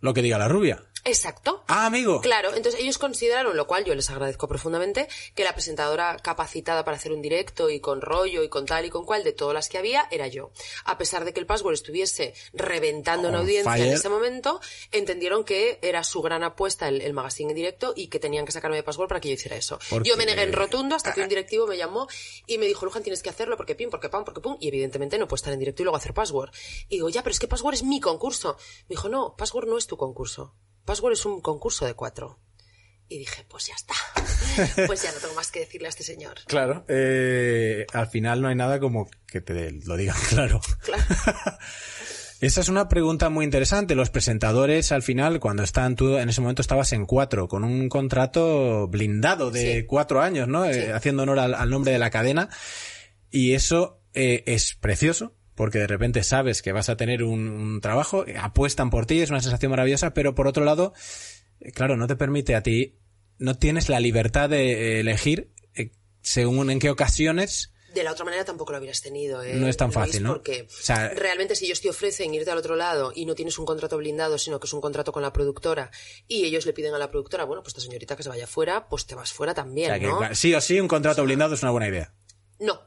lo que diga la rubia? Exacto. Ah, amigo. Claro, entonces ellos consideraron, lo cual yo les agradezco profundamente, que la presentadora capacitada para hacer un directo y con rollo y con tal y con cual de todas las que había era yo. A pesar de que el password estuviese reventando en audiencia en ese momento, entendieron que era su gran apuesta el, el magazine en directo y que tenían que sacarme de password para que yo hiciera eso. Porque- Yo me negué en rotundo hasta que un directivo me llamó y me dijo, Luján, tienes que hacerlo porque pim, porque pam, porque pum, y evidentemente no puedo estar en directo y luego hacer password. Y digo, ya, pero es que password es mi concurso. Me dijo, no, password no es tu concurso. Password es un concurso de cuatro. Y dije, pues ya está. [LAUGHS] Pues ya no tengo más que decirle a este señor. Claro, eh, al final no hay nada como que te lo digan [LAUGHS] claro. Claro. [LAUGHS] Esa es una pregunta muy interesante. Los presentadores, al final, cuando están tú, en ese momento estabas en cuatro, con un contrato blindado de Sí. cuatro años, ¿no? Eh, haciendo honor al, al nombre de la cadena. Y eso eh, es precioso, porque de repente sabes que vas a tener un, un trabajo, apuestan por ti, es una sensación maravillosa, pero por otro lado, eh, claro, no te permite a ti, no tienes la libertad de eh, elegir eh, según en qué ocasiones De la otra manera tampoco lo hubieras tenido. ¿eh, No es tan Luis? fácil, ¿no? Porque O sea- realmente si ellos te ofrecen irte al otro lado y no tienes un contrato blindado, sino que es un contrato con la productora y ellos le piden a la productora, bueno, pues esta señorita que se vaya fuera, pues te vas fuera también, O sea, ¿no? sí o sí, un contrato blindado es una buena idea. No.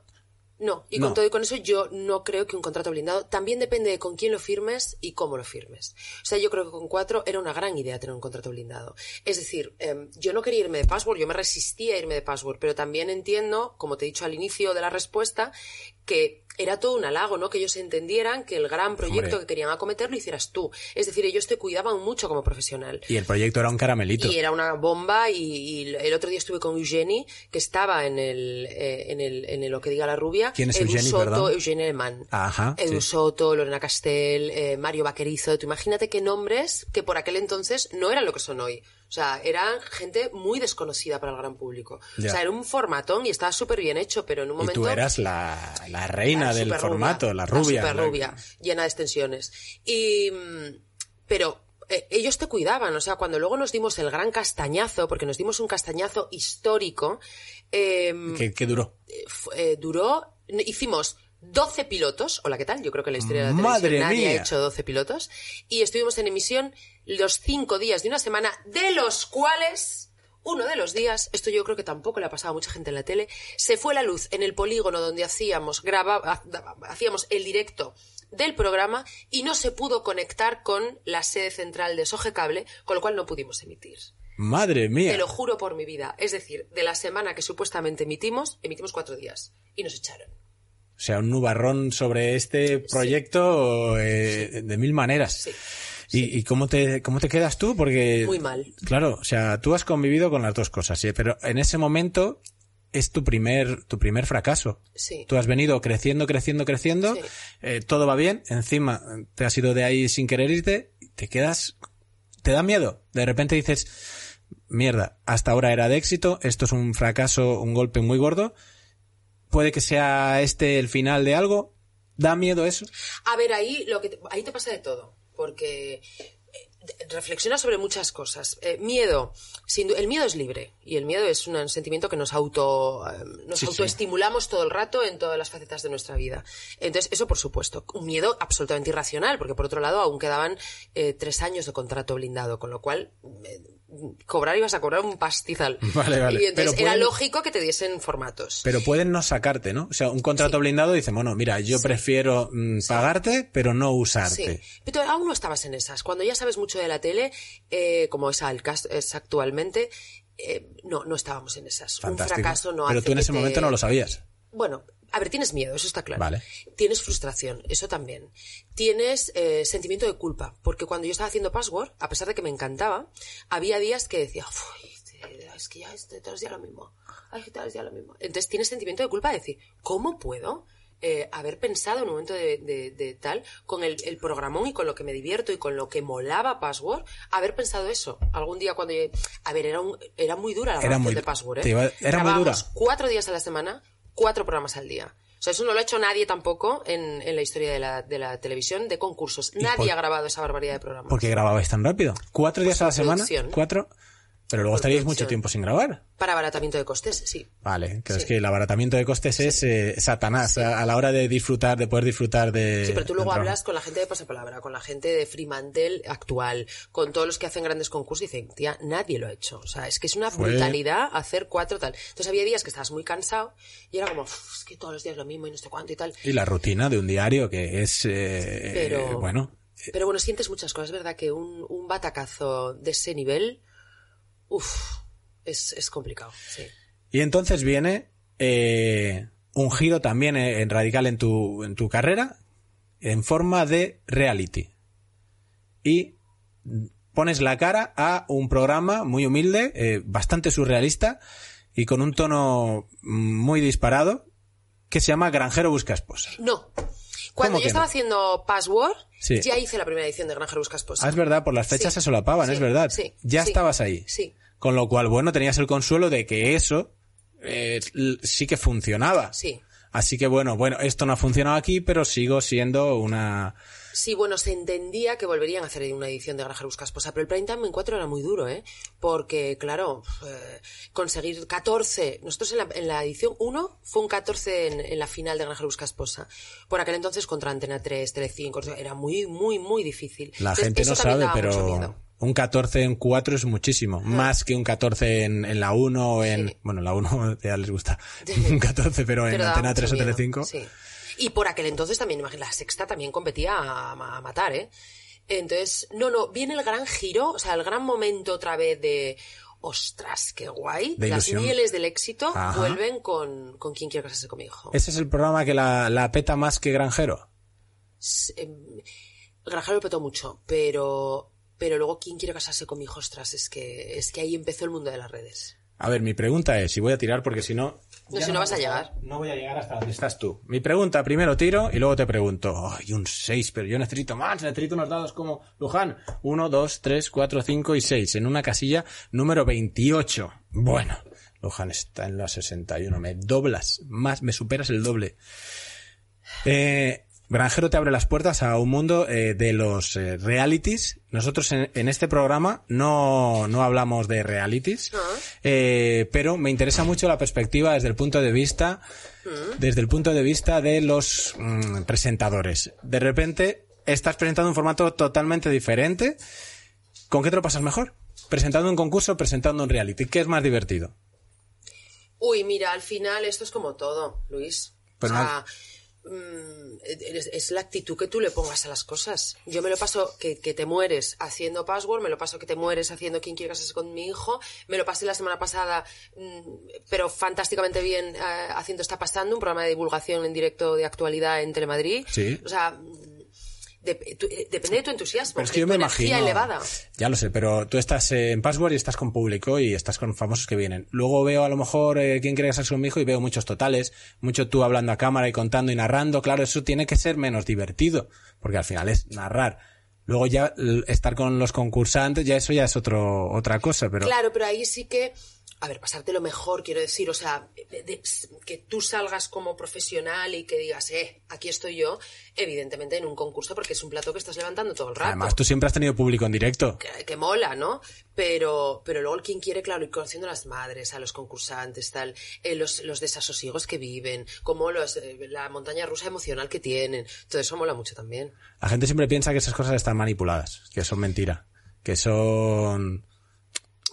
No, y No. con todo y con eso yo no creo que un contrato blindado también depende de con quién lo firmes y cómo lo firmes. O sea, yo creo que con cuatro era una gran idea tener un contrato blindado. Es decir, em, yo no quería irme de password, yo me resistía a irme de password, pero también entiendo, como te he dicho al inicio de la respuesta, que era todo un halago, ¿no? Que ellos entendieran que el gran proyecto Hombre. que querían acometer lo hicieras tú. Es decir, ellos te cuidaban mucho como profesional. Y el proyecto era un caramelito. Y era una bomba y, y el otro día estuve con Eugenie, que estaba en el, eh, en el, en el Lo que diga la rubia. ¿Quién es Edu Eugenie, Soto, perdón? Eugenie. Ajá, Edu sí. Soto, Lorena Castel, eh, Mario Vaquerizo. Tú imagínate qué nombres que por aquel entonces no eran lo que son hoy. O sea, eran gente muy desconocida para el gran público. Ya. O sea, era un formatón y estaba súper bien hecho, pero en un Y momento... tú eras la, la reina La del formato, la rubia. La superrubia, llena de extensiones. Y, mm, pero eh, ellos te cuidaban, o sea, cuando luego nos dimos el gran castañazo, porque nos dimos un castañazo histórico, em, que duró. fu- eh, duró, hicimos 12 pilotos, hola, ¿qué tal? Yo creo que en la historia de la ¡Madre televisión nadie mía! ha hecho 12 pilotos, y estuvimos en emisión los 5 días de una semana, de los cuales... Uno de los días, esto yo creo que tampoco le ha pasado a mucha gente en la tele, se fue la luz en el polígono donde hacíamos, graba, ha- hacíamos el directo del programa y no se pudo conectar con la sede central de Sogecable, con lo cual no pudimos emitir. Madre mía. Te lo juro por mi vida. Es decir, de la semana que supuestamente emitimos, emitimos cuatro días. Y nos echaron. O sea, un nubarrón sobre este proyecto eh, de mil maneras. Sí. ¿Y, y cómo, te, cómo te quedas tú? Porque. Muy mal. Claro, o sea, tú has convivido con las dos cosas, ¿sí? pero en ese momento es tu primer, tu primer fracaso. Sí. Tú has venido creciendo, creciendo, creciendo, Sí. eh, todo va bien, encima te has ido de ahí sin querer irte, te quedas, te da miedo. De repente dices, mierda, hasta ahora era de éxito, esto es un fracaso, un golpe muy gordo, puede que sea este el final de algo, da miedo eso. A ver, ahí, lo que te, ahí te pasa de todo. Porque eh, reflexiona sobre muchas cosas. Eh, miedo. Sin el miedo es libre. Y el miedo es un sentimiento que nos auto, eh, nos Sí, sí. autoestimulamos todo el rato en todas las facetas de nuestra vida. Entonces, eso por supuesto. Un miedo absolutamente irracional, porque por otro lado aún quedaban eh, tres años de contrato blindado, con lo cual cobrar ibas a cobrar un pastizal. [LAUGHS] Vale, vale. Y entonces Pero era lógico que te diesen formatos. Pero pueden no sacarte, ¿no? O sea, un contrato blindado dice, bueno, mira, yo prefiero mm, pagarte, pero no usarte. Sí, pero aún no estabas en esas. Cuando ya sabes mucho de la tele, eh, como es, caso, es actualmente, eh, no, no estábamos en esas. Fantástico. Un fracaso no pero hace tú en ese te- momento no lo sabías. Bueno, a ver, tienes miedo, eso está claro. Vale. Tienes frustración, eso también. Tienes eh, sentimiento de culpa, porque cuando yo estaba haciendo Password, a pesar de que me encantaba, había días que decía, "Uy, es que ya es todos los días lo mismo. Ay, todos los días lo mismo. Entonces tienes sentimiento de culpa de decir, ¿cómo puedo eh, haber pensado en un momento de, de- de tal, con el, el programón y con lo que me divierto y con lo que molaba Password, haber pensado eso? Algún día cuando... yo- A ver, era, un- era muy dura la Era muy- de Password, ¿eh? iba- era muy dura. Cuatro días a la semana, cuatro programas al día. O sea, eso no lo ha hecho nadie tampoco en, en la historia de la, de la televisión de concursos. Nadie por- ha grabado esa barbaridad de programas. ¿Por qué grababais tan rápido? ¿Cuatro días a la semana? producción. ¿Cuatro? Pero luego estaríais mucho tiempo sin grabar. Para abaratamiento de costes, sí. Vale, es Sí. que el abaratamiento de costes es eh, Satanás a, a la hora de disfrutar, de poder disfrutar de. Sí, pero tú luego hablas con la gente de Pasapalabra, con la gente de Fremantle actual, con todos los que hacen grandes concursos y dicen, tía, nadie lo ha hecho. O sea, es que es una Fue- brutalidad hacer cuatro tal. Entonces había días que estabas muy cansado y era como, "Uf, es que todos los días lo mismo y no sé cuánto y tal. Y la rutina de un diario que es. eh, Pero- bueno. Pero bueno, sientes muchas cosas, es verdad que un, un batacazo de ese nivel, uff, es, es complicado, sí. Y entonces viene eh, un giro también eh, en radical en tu, en tu carrera en forma de reality. Y pones la cara a un programa muy humilde, eh, bastante surrealista y con un tono muy disparado que se llama Granjero Busca Esposa. No. Cuando ¿Cómo yo estaba no? haciendo Password, Sí. ya hice la primera edición de Granjero Busca Esposa. Ah, es verdad, por las fechas Sí. se solapaban, Sí, es verdad. sí, ya estabas ahí. Sí. Con lo cual, bueno, tenías el consuelo de que eso eh, sí que funcionaba. Sí. Así que bueno, bueno, esto no ha funcionado aquí, pero sigo siendo una... Sí, bueno, se entendía que volverían a hacer una edición de Granjero Busca Esposa, pero el prime time en cuatro era muy duro, ¿eh? Porque, claro, eh, conseguir 14... Nosotros en la, en la edición 1 fue un 14 en, en la final de Granjero Busca Esposa. Por aquel entonces contra Antena 3, Telecinco, era muy, muy, muy difícil. La Entonces, gente no sabe, pero un 14 en 4 es muchísimo. Más que un 14 en, en la 1 o en... Sí. Bueno, la 1 [LAUGHS] ya les gusta. [LAUGHS] un 14, pero en Pero daba Antena mucho 3 o Telecinco. Sí. Y por aquel entonces también, imagínate, la sexta también competía a, a matar, ¿eh? Entonces, no, no, viene el gran giro, o sea, el gran momento otra vez de, ostras, qué guay. De Las mieles del éxito Ajá. vuelven con, con quien quiere casarse con mi hijo. Ese es el programa que la, la peta más que Granjero. Em, Granjero lo petó mucho, pero, pero luego quien quiere casarse con mi hijo, ostras, es que, es que ahí empezó el mundo de las redes. A ver, mi pregunta es, y voy a tirar porque si no... No, si no vas a llegar. No voy a llegar hasta donde estás tú. Mi pregunta, primero tiro y luego te pregunto. Ay, un 6, pero yo necesito más, necesito unos dados como Luján. 1, 2, 3, 4, 5 y 6 en una casilla número 28. Bueno, Luján está en la 61. Me doblas más, me superas el doble. Eh, Granjero te abre las puertas a un mundo eh, de los eh, realities. Nosotros en, en este programa no, no hablamos de realities, Ah. eh, pero me interesa mucho la perspectiva desde el punto de vista, desde el punto de vista de los mm, presentadores. De repente estás presentando un formato totalmente diferente. ¿Con qué te lo pasas mejor? ¿Presentando un concurso o presentando un reality? ¿Qué es más divertido? Uy, mira, al final esto es como todo, Luis. Pero o sea, mm, es, es la actitud que tú le pongas a las cosas. Yo me lo paso que, que te mueres haciendo password, me lo paso que te mueres haciendo quién quiere casarse con mi hijo, me lo pasé la semana pasada, mm, pero fantásticamente bien eh, haciendo Está Pasando, un programa de divulgación en directo de actualidad en Telemadrid. Sí. O sea, eh, depende de tu entusiasmo, Pero es que yo me imagino. elevada. Ya lo sé, pero tú estás en Password y estás con público y estás con famosos que vienen. Luego veo a lo mejor eh, quién quiere casarse con mi hijo y veo muchos totales, mucho tú hablando a cámara y contando y narrando. Claro, eso tiene que ser menos divertido, porque al final es narrar. Luego ya estar con los concursantes, ya eso ya es otro otra cosa, pero Claro, pero ahí sí que, a ver, pasarte lo mejor, quiero decir, o sea, de- de- que tú salgas como profesional y que digas, eh, aquí estoy yo, evidentemente en un concurso, porque es un plato que estás levantando todo el rato. además tú siempre has tenido público en directo. que, que mola, ¿no? Pero, pero luego quien quiere, claro, ir conociendo a las madres, a los concursantes, tal, eh, los, los desasosiegos que viven, como los, eh, la montaña rusa emocional que tienen, todo eso mola mucho también. La gente siempre piensa que esas cosas están manipuladas, que son mentira, que son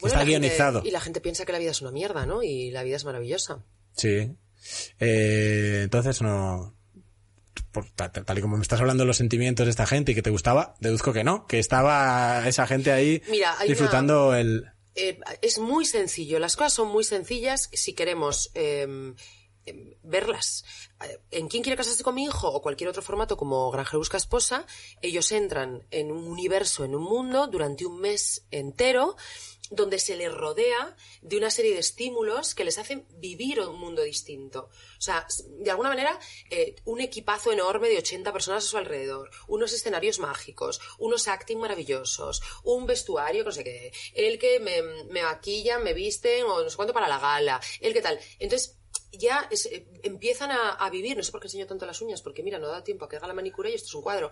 Bueno, está gente- guionizado. y la gente piensa que la vida es una mierda, ¿no? Y la vida es maravillosa. Sí. Eh, entonces no. por- tal y como me estás hablando de los sentimientos de esta gente y que te gustaba, deduzco que no, que estaba esa gente ahí Mira, disfrutando el. Eh, es muy sencillo, las cosas son muy sencillas si queremos eh, eh, verlas. En quién quiere casarse con mi hijo o cualquier otro formato como Granjero busca esposa, ellos entran en un universo, en un mundo durante un mes entero donde se les rodea de una serie de estímulos que les hacen vivir un mundo distinto. O sea, de alguna manera, eh, un equipazo enorme de 80 personas a su alrededor, unos escenarios mágicos, unos acting maravillosos, un vestuario, no sé qué, el que me, me me visten o no sé cuánto para la gala, el que tal. Entonces, ya es- eh, empiezan a, a vivir, no sé por qué enseño tanto las uñas, porque mira, no da tiempo a que haga la manicura y esto es un cuadro.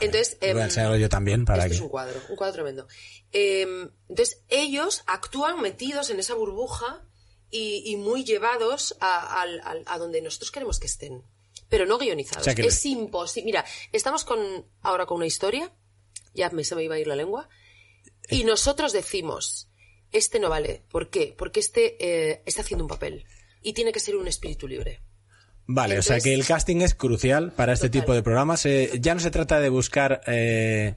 Entonces, Voy a em, enseñarlo yo también para esto que... es un cuadro, un cuadro tremendo. Eh, entonces, ellos actúan metidos en esa burbuja y, y muy llevados a, al- a donde nosotros queremos que estén, pero no guionizados. O sea que- Es imposible. Mira, estamos con ahora con una historia, ya me, se me iba a ir la lengua, y nosotros decimos, este no vale. ¿Por qué? Porque este eh, está haciendo un papel y tiene que ser un espíritu libre. Vale, o sea que el casting es crucial para este Total. tipo de programas. Eh, ya no se trata de buscar, eh,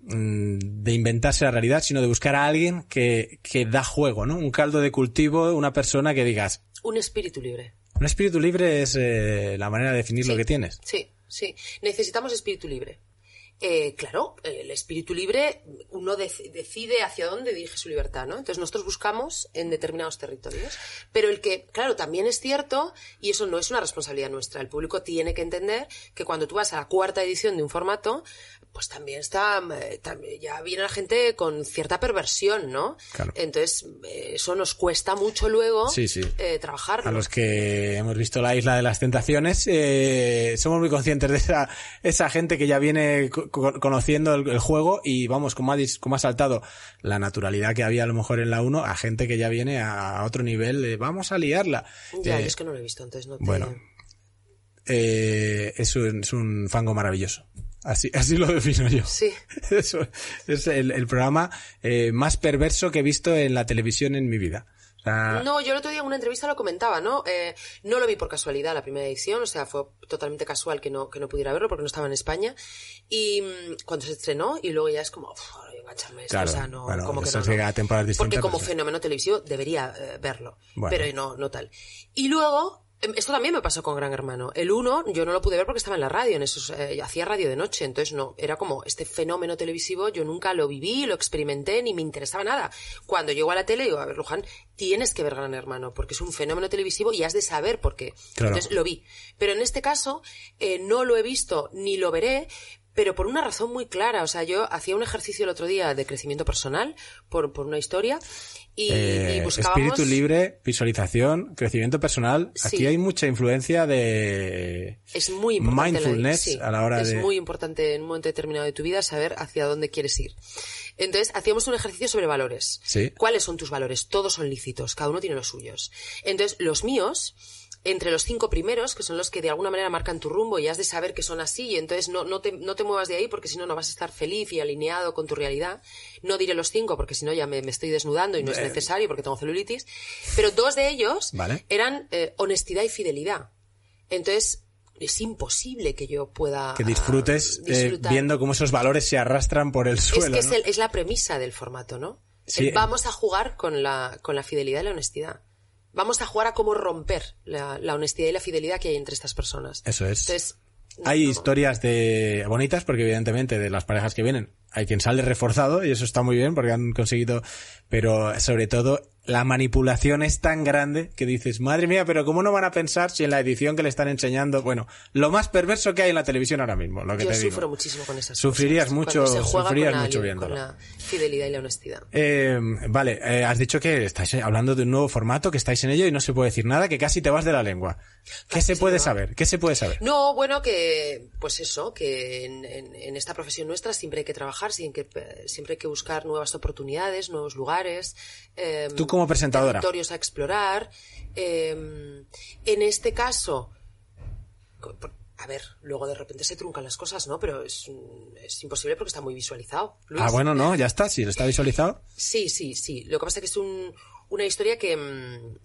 mm, de inventarse la realidad, sino de buscar a alguien que, que da juego, ¿no? Un caldo de cultivo, una persona que digas, Un espíritu libre. un espíritu libre es eh, la manera de definir lo que tienes. Sí, sí. Necesitamos espíritu libre. Eh, claro, el espíritu libre, uno dec- decide hacia dónde dirige su libertad, ¿no? Entonces nosotros buscamos en determinados territorios. Pero el que, claro, también es cierto, y eso no es una responsabilidad nuestra, el público tiene que entender que cuando tú vas a la cuarta edición de un formato, pues también está, eh, tam- ya viene la gente con cierta perversión, ¿no? Claro. Entonces, eh, eso nos cuesta mucho luego Sí, sí. eh, trabajarlo. A los que hemos visto la isla de las tentaciones, eh, somos muy conscientes de esa, esa gente que ya viene co- co- conociendo el, el juego y vamos, como ha, como ha saltado la naturalidad que había a lo mejor en la 1, a gente que ya viene a otro nivel, vamos a liarla. Ya, yo es que no lo he visto, entonces no te... bueno. eh, es, un, es un fango maravilloso. Así, así lo defino yo. Sí. [LAUGHS] Eso es el, el programa eh, más perverso que he visto en la televisión en mi vida. O sea, No, yo el otro día en una entrevista lo comentaba, ¿no? Eh, no lo vi por casualidad la primera edición, o sea, fue totalmente casual que no, que no pudiera verlo porque no estaba en España. Y mm, cuando se estrenó, y luego ya es como, "Uf, ahora voy a engancharme esto", Claro, o sea, no, bueno, como que no, no. Porque como sí. fenómeno televisivo debería eh, verlo, Bueno. pero no, no tal. Y luego, esto también me pasó con Gran Hermano. El 1 yo no lo pude ver porque estaba en la radio, en esos, eh, hacía radio de noche, entonces no, era como este fenómeno televisivo, yo nunca lo viví, lo experimenté, ni me interesaba nada. Cuando llego a la tele digo, a ver, Luján, tienes que ver Gran Hermano, porque es un fenómeno televisivo y has de saber por qué. Claro. Entonces lo vi. Pero en este caso, eh, no lo he visto ni lo veré, pero por una razón muy clara. O sea, yo hacía un ejercicio el otro día de crecimiento personal por, por una historia y, Eh, y buscábamos... espíritu libre, visualización, crecimiento personal. Aquí hay mucha influencia de Es muy importante. la- mindfulness sí, a la hora es de. muy importante en un momento determinado de tu vida saber hacia dónde quieres ir. Entonces, hacíamos un ejercicio sobre valores. Sí. ¿Cuáles son tus valores? Todos son lícitos, cada uno tiene los suyos. Entonces, los míos, entre los cinco primeros, que son los que de alguna manera marcan tu rumbo y has de saber que son así, y entonces no, no, te, no te muevas de ahí porque si no, no vas a estar feliz y alineado con tu realidad. No diré los cinco porque si no ya me, me estoy desnudando y no es necesario porque tengo celulitis. Pero dos de ellos Vale. eran eh, honestidad y fidelidad. Entonces, es imposible que yo pueda que disfrutes ah, eh, viendo cómo esos valores se arrastran por el Es suelo. que es, el- es la premisa del formato, ¿no? Sí. El vamos a jugar con la, con la fidelidad y la honestidad. Vamos a jugar a cómo romper la, la honestidad y la fidelidad que hay entre estas personas. Eso es. Entonces, Hay no- historias de bonitas porque evidentemente de las parejas que vienen hay quien sale reforzado y eso está muy bien porque han conseguido, pero sobre todo la manipulación es tan grande que dices, madre mía, pero ¿cómo no van a pensar si en la edición que le están enseñando, bueno, lo más perverso que hay en la televisión ahora mismo, lo que Yo te sufro digo. muchísimo con esas Sufrirías cosas, mucho- se juega sufrirías con la, mucho con la fidelidad y la honestidad. Eh, vale, eh, has dicho que estáis hablando de un nuevo formato, que estáis en ello y no se puede decir nada, que casi te vas de la lengua. ¿Qué Casi se puede saber? ¿Qué se puede saber? No, bueno, que, pues eso, que en, en- en esta profesión nuestra siempre hay que trabajar, siempre, que- siempre hay que buscar nuevas oportunidades, nuevos lugares. eh, Tú como presentadora. Territorios a explorar. eh, en este caso, a ver, luego de repente se truncan las cosas, ¿no? Pero es, es imposible porque está muy visualizado. Luis. Ah, bueno, no, ya está, lo está visualizado. Sí, sí, sí. Lo que pasa es que es un- una historia que, mm,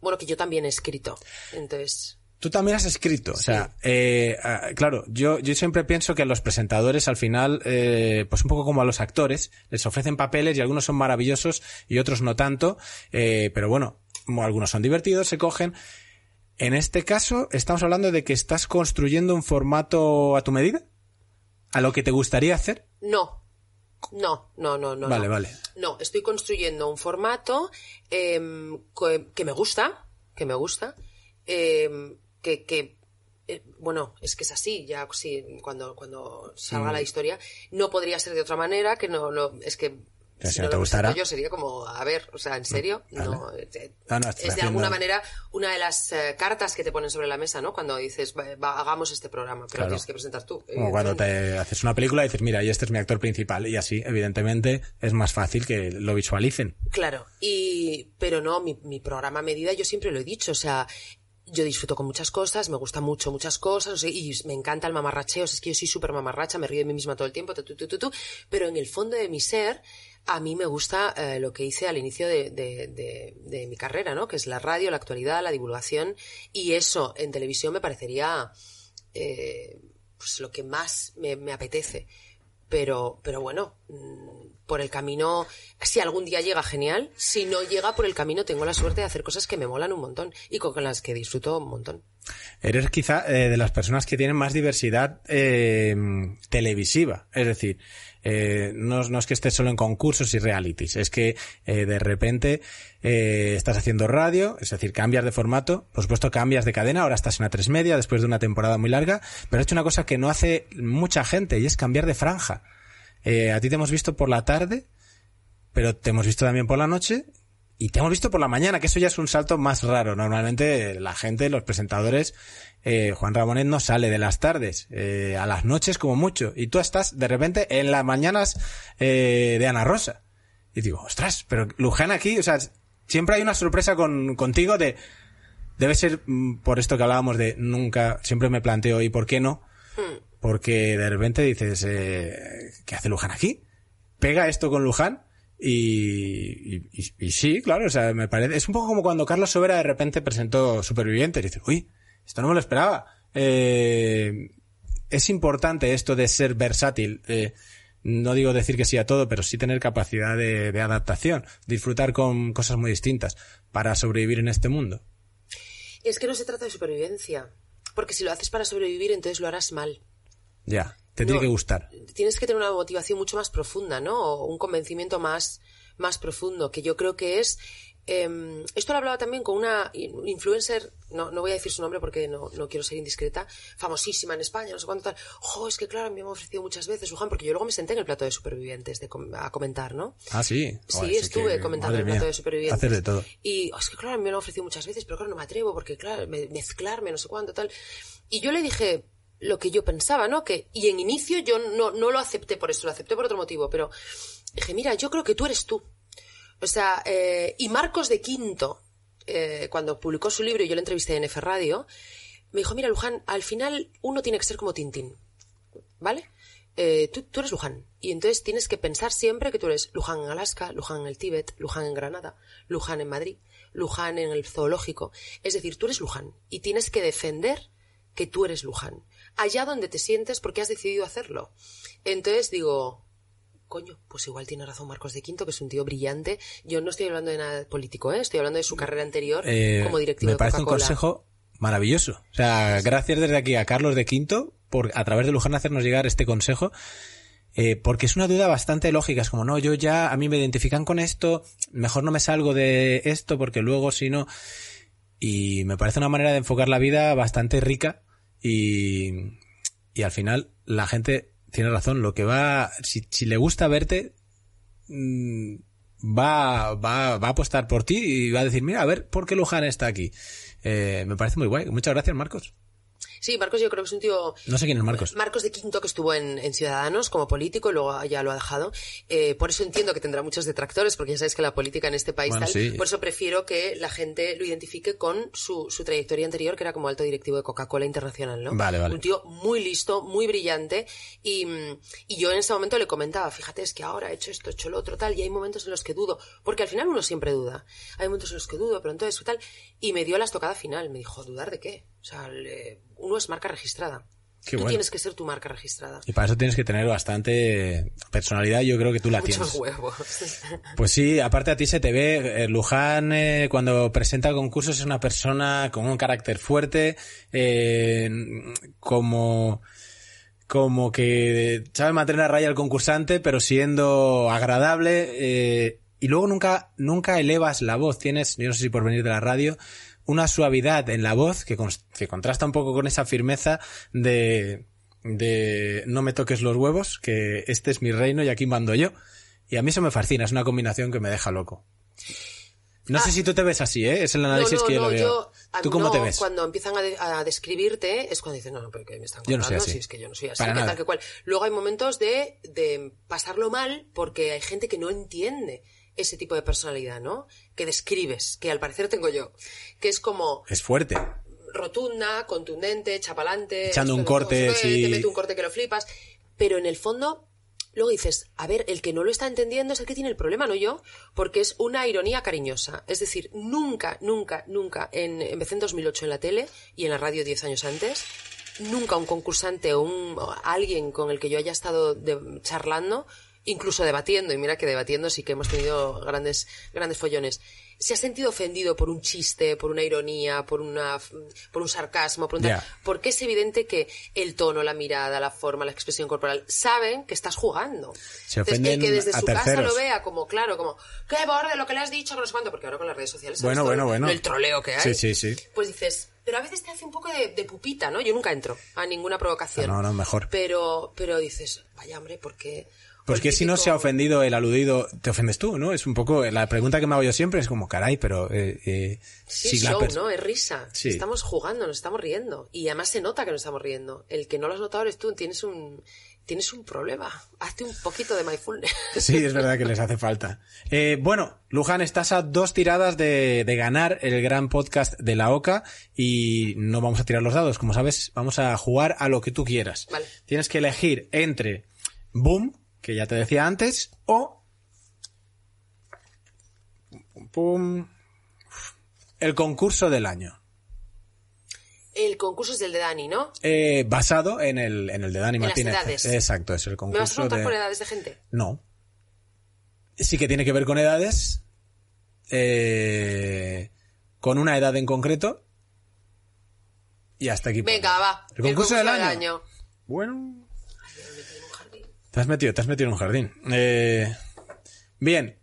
bueno, que yo también he escrito. Entonces, Tú también has escrito, o sea, eh, ah, claro, yo, yo siempre pienso que a los presentadores al final, eh, pues un poco como a los actores, les ofrecen papeles y algunos son maravillosos y otros no tanto, eh, pero bueno, algunos son divertidos, se cogen. En este caso, estamos hablando de que estás construyendo un formato a tu medida, a lo que te gustaría hacer. no. No, no, no, no. Vale, no. vale. No, estoy construyendo un formato em, que me gusta, que me gusta, em, que, que eh, bueno, es que es así, ya sí, cuando, cuando salga Mm. la historia, no podría ser de otra manera, que no, no, es que si, no, te gustara. Yo sería como, a ver, o sea, ¿en serio? No, es de alguna manera una de las eh, cartas que te ponen sobre la mesa, ¿no? Cuando dices, hagamos este programa, pero tienes que presentar tú. Como cuando te haces una película y dices, mira, y este es mi actor principal, y así, evidentemente, es más fácil que lo visualicen. Claro, y, pero no, mi, mi programa a medida yo siempre lo he dicho, o sea, yo disfruto con muchas cosas, me gusta mucho muchas cosas, y me encanta el mamarracheo, es que yo soy súper mamarracha, me río de mí misma todo el tiempo, pero en el fondo de mi ser, a mí me gusta eh, lo que hice al inicio de, de, mi carrera, ¿no? Que es la radio, la actualidad, la divulgación, y eso en televisión me parecería eh, pues lo que más me, me apetece. Pero, pero bueno, mm, por el camino, si algún día llega, genial. Si no llega por el camino, tengo la suerte de hacer cosas que me molan un montón y con las que disfruto un montón. Eres quizá eh, de las personas que tienen más diversidad eh, televisiva. Es decir, eh, no, es que estés solo en concursos y realities, es que eh, de repente eh, estás haciendo radio, es decir, cambias de formato, por supuesto cambias de cadena, ahora estás en una tres media después de una temporada muy larga, pero has hecho una cosa que no hace mucha gente y es cambiar de franja. Eh, a ti te hemos visto por la tarde, pero te hemos visto también por la noche y te hemos visto por la mañana, que eso ya es un salto más raro. Normalmente la gente, los presentadores, eh, Juan Ramonet no sale de las tardes, eh, a las noches como mucho, y tú estás de repente en las mañanas eh, de Ana Rosa. Y digo, ostras, pero Luján aquí, o sea, siempre hay una sorpresa con, contigo de, debe ser mm, por esto que hablábamos de nunca, siempre me planteo, ¿y por qué no? Hmm. Porque de repente dices, eh, ¿qué hace Luján aquí? Pega esto con Luján y, sí, claro, o sea, me parece, es un poco como cuando Carlos Sobera de repente presentó Supervivientes y dices, uy, esto no me lo esperaba. Eh, es importante esto de ser versátil. Eh, no digo decir que sí a todo, pero sí tener capacidad de, de, adaptación, disfrutar con cosas muy distintas para sobrevivir en este mundo. Es que no se trata de supervivencia, porque si lo haces para sobrevivir, entonces lo harás mal. Ya, te tiene que gustar. Tienes que tener una motivación mucho más profunda, ¿no? O un convencimiento más, más profundo, que yo creo que es... Eh, esto lo hablaba también con una influencer, no, no voy a decir su nombre porque no, no, quiero ser indiscreta, famosísima en España, no sé cuánto tal. ¡Jo! es que claro, me han ofrecido muchas veces, Juan, porque yo luego me senté en el plato de supervivientes de a comentar, ¿no? Ah, sí. Sí, estuve comentando en el plato de supervivientes. Hacer de todo. Y oh, es que claro, me han ofrecido muchas veces, pero claro, no me atrevo porque, claro, mezclarme, no sé cuánto, tal. Y yo le dije, lo que yo pensaba, ¿no? Que, y en inicio yo no, no lo acepté por eso, lo acepté por otro motivo, pero dije, mira, yo creo que tú eres tú. O sea, eh, y Marcos de Quinto, eh, cuando publicó su libro y yo le entrevisté en F Radio, me dijo, mira, Luján, al final uno tiene que ser como Tintín, ¿vale? Eh, tú, eres Luján. Y entonces tienes que pensar siempre que tú eres Luján en Alaska, Luján en el Tíbet, Luján en Granada, Luján en Madrid, Luján en el zoológico. Es decir, tú eres Luján y tienes que defender que tú eres Luján allá donde te sientes porque has decidido hacerlo. Entonces digo, coño, pues igual tiene razón Marcos de Quinto, que es un tío brillante. Yo no estoy hablando de nada político, ¿eh? estoy hablando de su carrera anterior eh, como directivo Me parece un consejo maravilloso. O sea, gracias desde aquí a Carlos de Quinto por a través de Luján hacernos llegar este consejo. Eh, porque es una duda bastante lógica, es como, no, yo ya, a mí me identifican con esto, mejor no me salgo de esto porque luego si no... Y me parece una manera de enfocar la vida bastante rica y, y al final la gente tiene razón. Lo que va, si, si le gusta verte, mm, va, va, va a apostar por ti y va a decir, mira, a ver, ¿por qué Luján está aquí? Eh, me parece muy guay. Muchas gracias, Marcos. Sí, Marcos yo creo que es un tío... No sé quién es Marcos. Marcos de Quinto, que estuvo en, en Ciudadanos como político y luego ya lo ha dejado. Eh, por eso entiendo que tendrá muchos detractores, porque ya sabes que la política en este país Bueno, tal. sí. Por eso prefiero que la gente lo identifique con su, su trayectoria anterior, que era como alto directivo de Coca-Cola Internacional, ¿no? Vale, vale. Un tío muy listo, muy brillante. Y, y yo en ese momento le comentaba, fíjate, es que ahora he hecho esto, he hecho lo otro, tal. Y hay momentos en los que dudo, porque al final uno siempre duda. Hay momentos en los que dudo, pero entonces tal. Y me dio la estocada final. Me dijo, ¿dudar de qué? O sea, le- uno es marca registrada. Qué Tú bueno. tienes que ser tu marca registrada. Y para eso tienes que tener bastante personalidad. Yo creo que tú la Muchos tienes. huevos. [LAUGHS] Pues sí, aparte a ti se te ve, eh, Luján eh, cuando presenta concursos es una persona con un carácter fuerte, eh, como, como que sabe mantener a raya al concursante, pero siendo agradable, eh, y luego nunca, nunca elevas la voz, tienes, yo no sé si por venir de la radio, una suavidad en la voz que, cons- que contrasta un poco con esa firmeza de, de no me toques los huevos, que este es mi reino y aquí mando yo. Y a mí eso me fascina, es una combinación que me deja loco. No Ah. sé si tú te ves así, ¿eh? Es el análisis no, no, que yo no, lo veo. yo- ¿Tú cómo no, te ves? Cuando empiezan a, de- a describirte es cuando dicen, no, no, pero que me están Yo no contando, soy así. si es que yo no soy así, que tal que cual. Luego hay momentos de, de pasarlo mal porque hay gente que no entiende ese tipo de personalidad, ¿no? Que describes, que al parecer tengo yo, que es como Es fuerte. rotunda, contundente, chapalante. Echando un corte, no sí. Te mete un corte que lo flipas. Pero en el fondo, luego dices, a ver, el que no lo está entendiendo es el que tiene el problema, no yo, porque es una ironía cariñosa. Es decir, nunca, nunca, nunca, en, empecé en 2008 en la tele y en la radio 10 años antes, nunca un concursante o, un, o alguien con el que yo haya estado de- charlando, incluso debatiendo, y mira que debatiendo sí que hemos tenido grandes, grandes follones, se ha sentido ofendido por un chiste, por una ironía, por una por un sarcasmo, por un Ya. porque es evidente que el tono, la mirada, la forma, la expresión corporal saben que estás jugando. Se Entonces, el que desde su casa terceros. lo vea como claro, como qué borde lo que le has dicho, que no sé cuánto, porque ahora con las redes sociales Bueno, bueno, bueno. el troleo que Sí, hay. sí, sí. Pues dices, pero a veces te hace un poco de, de pupita, ¿no? Yo nunca entro a ninguna provocación. No, no, mejor. Pero, pero dices, vaya hombre, ¿por qué? Pues que si no se ha ofendido el aludido, te ofendes tú, ¿no? Es un poco la pregunta que me hago yo siempre es como, caray, pero eh, eh, Sí, si es show, ¿no? Es risa. Sí. Estamos jugando, nos estamos riendo. Y además se nota que nos estamos riendo. El que no lo has notado eres tú. Tienes un, tienes un problema. Hazte un poquito de mindfulness. [LAUGHS] Sí, es verdad que les hace falta. Eh, bueno, Luján, estás a dos tiradas de, de ganar el gran podcast de la OCA y no vamos a tirar los dados. Como sabes, vamos a jugar a lo que tú quieras. Vale. Tienes que elegir entre Boom, que ya te decía antes, o Pum, el concurso del año. El concurso es el de Dani, ¿no? Eh, basado en el, en el de Dani En las Martínez. edades. Exacto, es el ¿Me concurso vas a preguntar de... por edades de gente? No. Sí que tiene que ver con edades. eh, con una edad en concreto. Y hasta aquí. Venga, va. El concurso, del, año. año. Bueno. Te has metido, te has metido en un jardín. Eh, bien.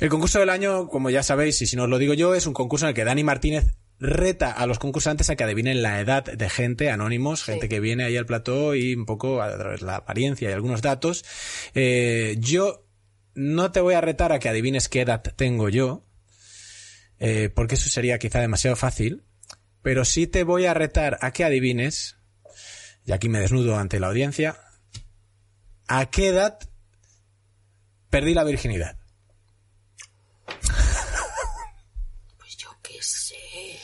El concurso del año, como ya sabéis, y si no os lo digo yo, es un concurso en el que Dani Martínez reta a los concursantes a que adivinen la edad de gente, anónimos, Sí. gente que viene ahí al plató y un poco a través de la apariencia y algunos datos. Eh, yo no te voy a retar a que adivines qué edad tengo yo, eh, porque eso sería quizá demasiado fácil, pero sí te voy a retar a que adivines, y aquí me desnudo ante la audiencia, a qué edad perdí la virginidad. Pues yo qué sé.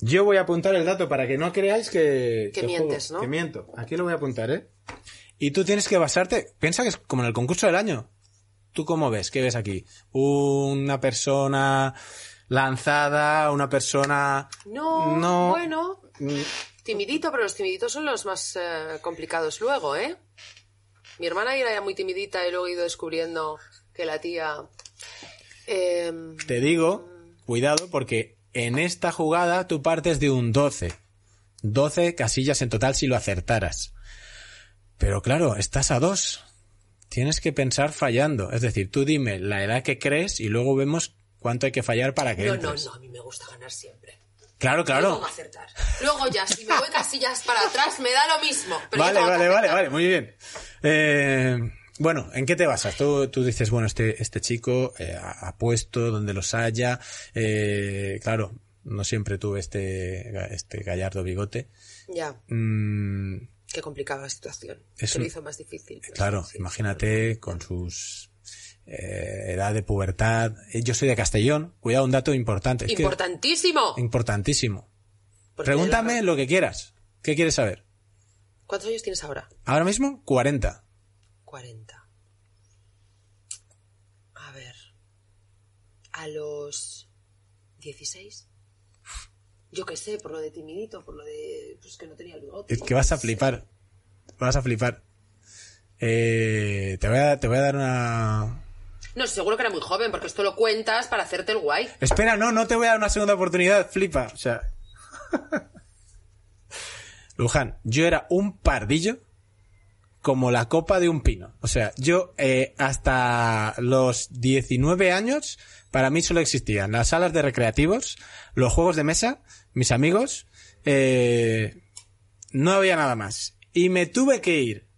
Yo voy a apuntar el dato para que no creáis que... Que mientes, juego, ¿no? Que miento. Aquí lo voy a apuntar, ¿eh? Y tú tienes que basarte... Piensa que es como en el concurso del año. ¿Tú cómo ves? ¿Qué ves aquí? Una persona lanzada, una persona... No, No. bueno. Timidito, pero los timiditos son los más eh, complicados luego, ¿eh? Mi hermana era ya muy timidita y luego he ido descubriendo que la tía... em, Te digo, cuidado, porque en esta jugada tú partes de un 12. 12 casillas en total si lo acertaras. Pero claro, estás a dos. Tienes que pensar fallando. Es decir, tú dime la edad que crees y luego vemos cuánto hay que fallar para que no, no, no, a mí me gusta ganar siempre. Claro, claro. que acertar. Luego ya, si me voy casillas para atrás, me da lo mismo. pero Vale, vale, vale, vale, muy bien. Eh, bueno, ¿en qué te basas? Tú, tú dices, bueno, este, este chico eh, ha puesto donde los haya. eh, claro, no siempre tuve este, este gallardo bigote. Ya, Mm, qué complicada la situación. Es Se un- lo hizo más difícil. claro, sí, sí. imagínate con sus eh, edad de pubertad. Eh, Yo soy de Castellón. Cuidado, un dato importante. Es que- ¡Importantísimo! importantísimo. Porque Pregúntame lo que quieras. ¿Qué quieres saber? ¿Cuántos años tienes ahora? Ahora mismo, 40. 40. A ver. A los 16. Yo qué sé, por lo de timidito, por lo de. Pues que no tenía el bigote. Es que vas a flipar. Vas a flipar. Eh, te, voy a, te voy a dar una... No, seguro que era muy joven, porque esto lo cuentas para hacerte el guay. Espera, no, no te voy a dar una segunda oportunidad. Flipa. O sea... [LAUGHS] Luján, yo era un pardillo como la copa de un pino. O sea, yo eh, hasta los 19 años, para mí solo existían las salas de recreativos, los juegos de mesa, mis amigos, eh, no había nada más. Y me tuve que ir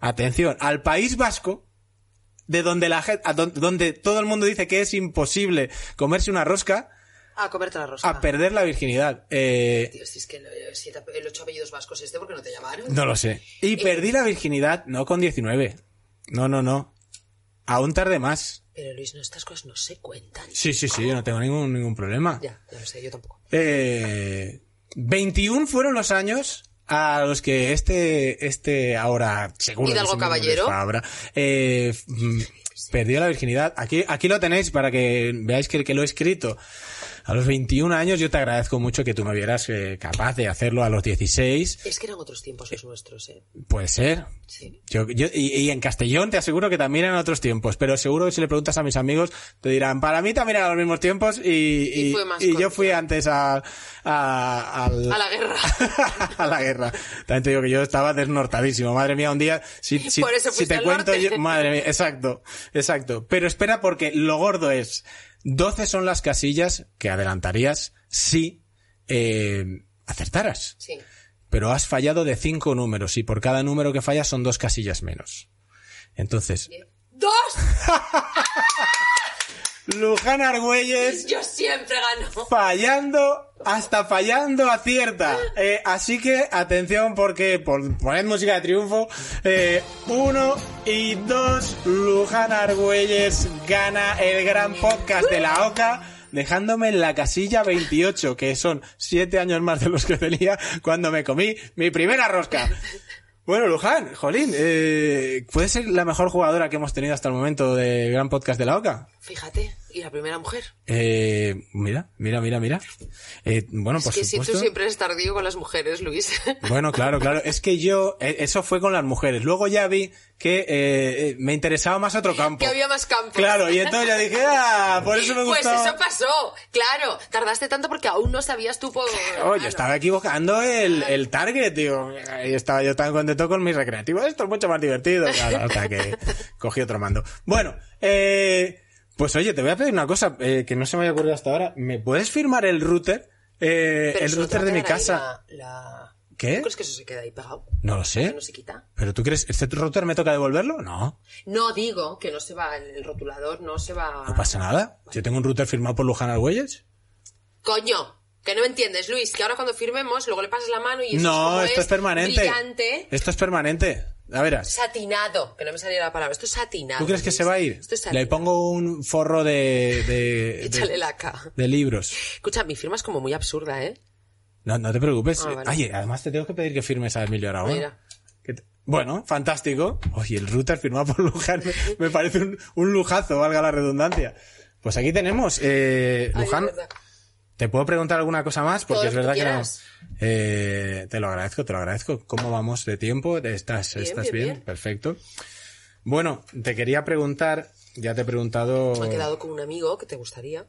atención, al País Vasco, de donde la gente, donde todo el mundo dice que es imposible comerse una rosca, A comerte la rosca. a perder la virginidad. Eh, es que te- el ocho apellidos vascos este, ¿por qué no te llamaron? no lo sé. Y Eh. perdí la virginidad, no con 19. No, no, no. Aún tarde más. Pero Luis, no, estas cosas no se cuentan. Sí, sí, sí, yo no tengo ningún, ningún problema. Ya, ya lo sé, yo tampoco. Eh, 21 fueron los años a los que este, este ahora seguro. que Hidalgo me Caballero. desfabra, eh, mm, perdió la virginidad. Aquí, aquí lo tenéis para que veáis que, que lo he escrito. A los 21 años yo te agradezco mucho que tú me vieras eh, capaz de hacerlo a los 16. Es que eran otros tiempos los nuestros, ¿eh? Puede ser. Sí. Yo, yo, y, y en Castellón te aseguro que también eran otros tiempos, pero seguro que si le preguntas a mis amigos te dirán, para mí también eran los mismos tiempos y, y, Y yo fui antes a, a, al- A la guerra. [LAUGHS] a la guerra. También te digo que yo estaba desnortadísimo. Madre mía, un día, si, [LAUGHS] si, Por eso si te cuento norte. yo, madre mía, exacto, exacto. Pero espera porque lo gordo es, 12 son las casillas que adelantarías si, eh, acertaras. Sí. Pero has fallado de cinco números y por cada número que fallas son dos casillas menos. Entonces, ¡Dos! [LAUGHS] Luján Argüelles Yo siempre gano. fallando, hasta fallando acierta. Eh, así que atención porque por, poned música de triunfo. Eh, uno y dos, Luján Argüelles gana el gran podcast de la OCA. Dejándome en la casilla 28, que son siete años más de los que tenía cuando me comí mi primera rosca. Bueno, Luján, Jolín, eh, ¿puede ser la mejor jugadora que hemos tenido hasta el momento de Gran Podcast de la OCA? Fíjate, y la primera mujer. Eh, mira, mira, mira, mira. Eh, bueno, por es que si supuesto. tú siempre eres tardío con las mujeres, Luis. [LAUGHS] Bueno, claro, claro. Es que yo, eh, eso fue con las mujeres. Luego ya vi que eh, eh, me interesaba más otro campo. que había más campos. Claro, y entonces ya dije, ah, por eso me Pues gustaba. eso pasó, claro. Tardaste tanto porque aún no sabías tú por... Oh, yo estaba equivocando el, el target, tío. Y estaba yo tan contento con mi recreativo. Esto es mucho más divertido. Claro, hasta que cogí otro mando. Bueno, eh, pues oye, te voy a pedir una cosa eh, que no se me había ocurrido hasta ahora. ¿Me puedes firmar el router? Eh, el router de mi casa. La, la- ¿Qué? ¿Tú crees que eso se queda ahí pegado? No lo sé. no se quita. ¿Pero tú crees, este router me toca devolverlo? No, No digo que no se va, el rotulador no se va... no pasa nada. Yo tengo un router firmado por Luján Argüelles. Coño, que no me entiendes, Luis, que ahora cuando firmemos luego le pasas la mano y eso No, como esto es permanente. brillante, Esto es permanente. A verás. satinado, que no me salía la palabra, esto es satinado. ¿Tú crees que se va a ir? Esto es Le satinado. pongo un forro de, de, Échale de, la K. de libros. Escucha, mi firma es como muy absurda, ¿eh? No, no te preocupes. Ah, vale. Oye, además te tengo que pedir que firmes a Emilio Aragón. Mira. Te- Bueno, fantástico. Oye, el router firmado por Luján me, me parece un, un lujazo, valga la redundancia. Pues aquí tenemos, eh, Luján. ¿Te puedo preguntar alguna cosa más? Porque Todo es que verdad tú que no. Eh, te lo agradezco, te lo agradezco. ¿Cómo vamos de tiempo? ¿Estás Bien, estás bien, bien? Perfecto. Bueno, te quería preguntar, ya te he preguntado... Me he quedado con un amigo que te gustaría.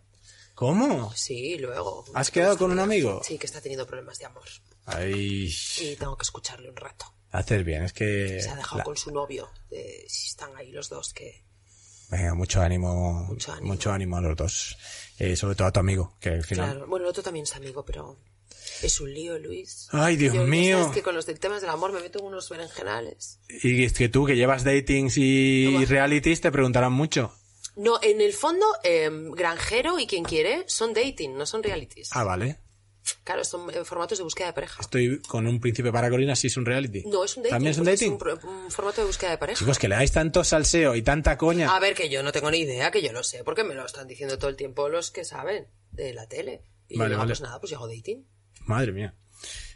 ¿Cómo? Sí, luego. ¿Has quedado con un amigo? Sí, que está teniendo problemas de amor. Ay, Y tengo que escucharle un rato. haces bien, es que... Se ha dejado la- con su novio. Si están ahí los dos, que. Venga, mucho ánimo, Mucho mucho ánimo. ánimo, a los dos. Eh, sobre todo a tu amigo, que al final... Claro. Bueno, el otro también es amigo, pero. Es un lío, Luis. Ay, Dios Yo, mío. sabes que con los temas del amor me meto en unos berenjenales. Y es que tú, que llevas datings y Toma. realities, te preguntarán mucho. No, en el fondo, eh, Granjero y quien quiere son dating, no son realities. Ah, vale. Claro, son formatos de búsqueda de pareja. Estoy con un príncipe para Corina, sí es un reality. No, es un dating. ¿También es un porque dating? un, pro- un formato de búsqueda de pareja. Chicos, que le dais tanto salseo y tanta coña. A ver, que yo no tengo ni idea, que yo lo sé, porque me lo están diciendo todo el tiempo los que saben de la tele. Y Vale, yo, no, vale. pues nada, pues yo hago dating. Madre mía.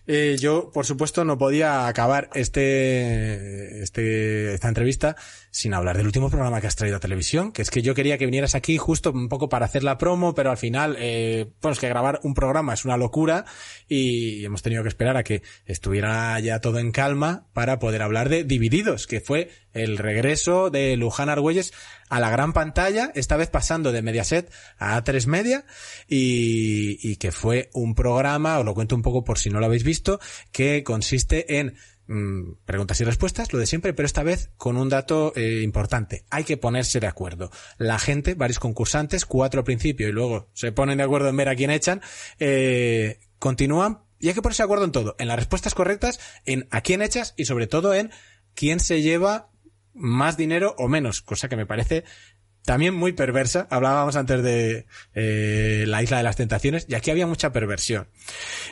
Eh, yo, por supuesto, no podía acabar este, este, esta entrevista sin hablar del último programa que has traído a televisión, que es que yo quería que vinieras aquí justo un poco para hacer la promo, pero al final, eh, bueno, es que grabar un programa es una locura y hemos tenido que esperar a que estuviera ya todo en calma para poder hablar de Divididos, que fue el regreso de Luján Argüelles a la gran pantalla, esta vez pasando de Mediaset a A3 Media y, y que fue un programa, os lo cuento un poco por si no lo habéis visto, que consiste en mm, preguntas y respuestas, lo de siempre, pero esta vez con un dato eh, importante. Hay que ponerse de acuerdo. La gente, varios concursantes, cuatro al principio y luego se ponen de acuerdo en ver a quién echan, eh, continúan y hay que ponerse de acuerdo en todo, en las respuestas correctas, en a quién echas y sobre todo en quién se lleva más dinero o menos, cosa que me parece también muy perversa. Hablábamos antes de eh, la isla de las tentaciones y aquí había mucha perversión.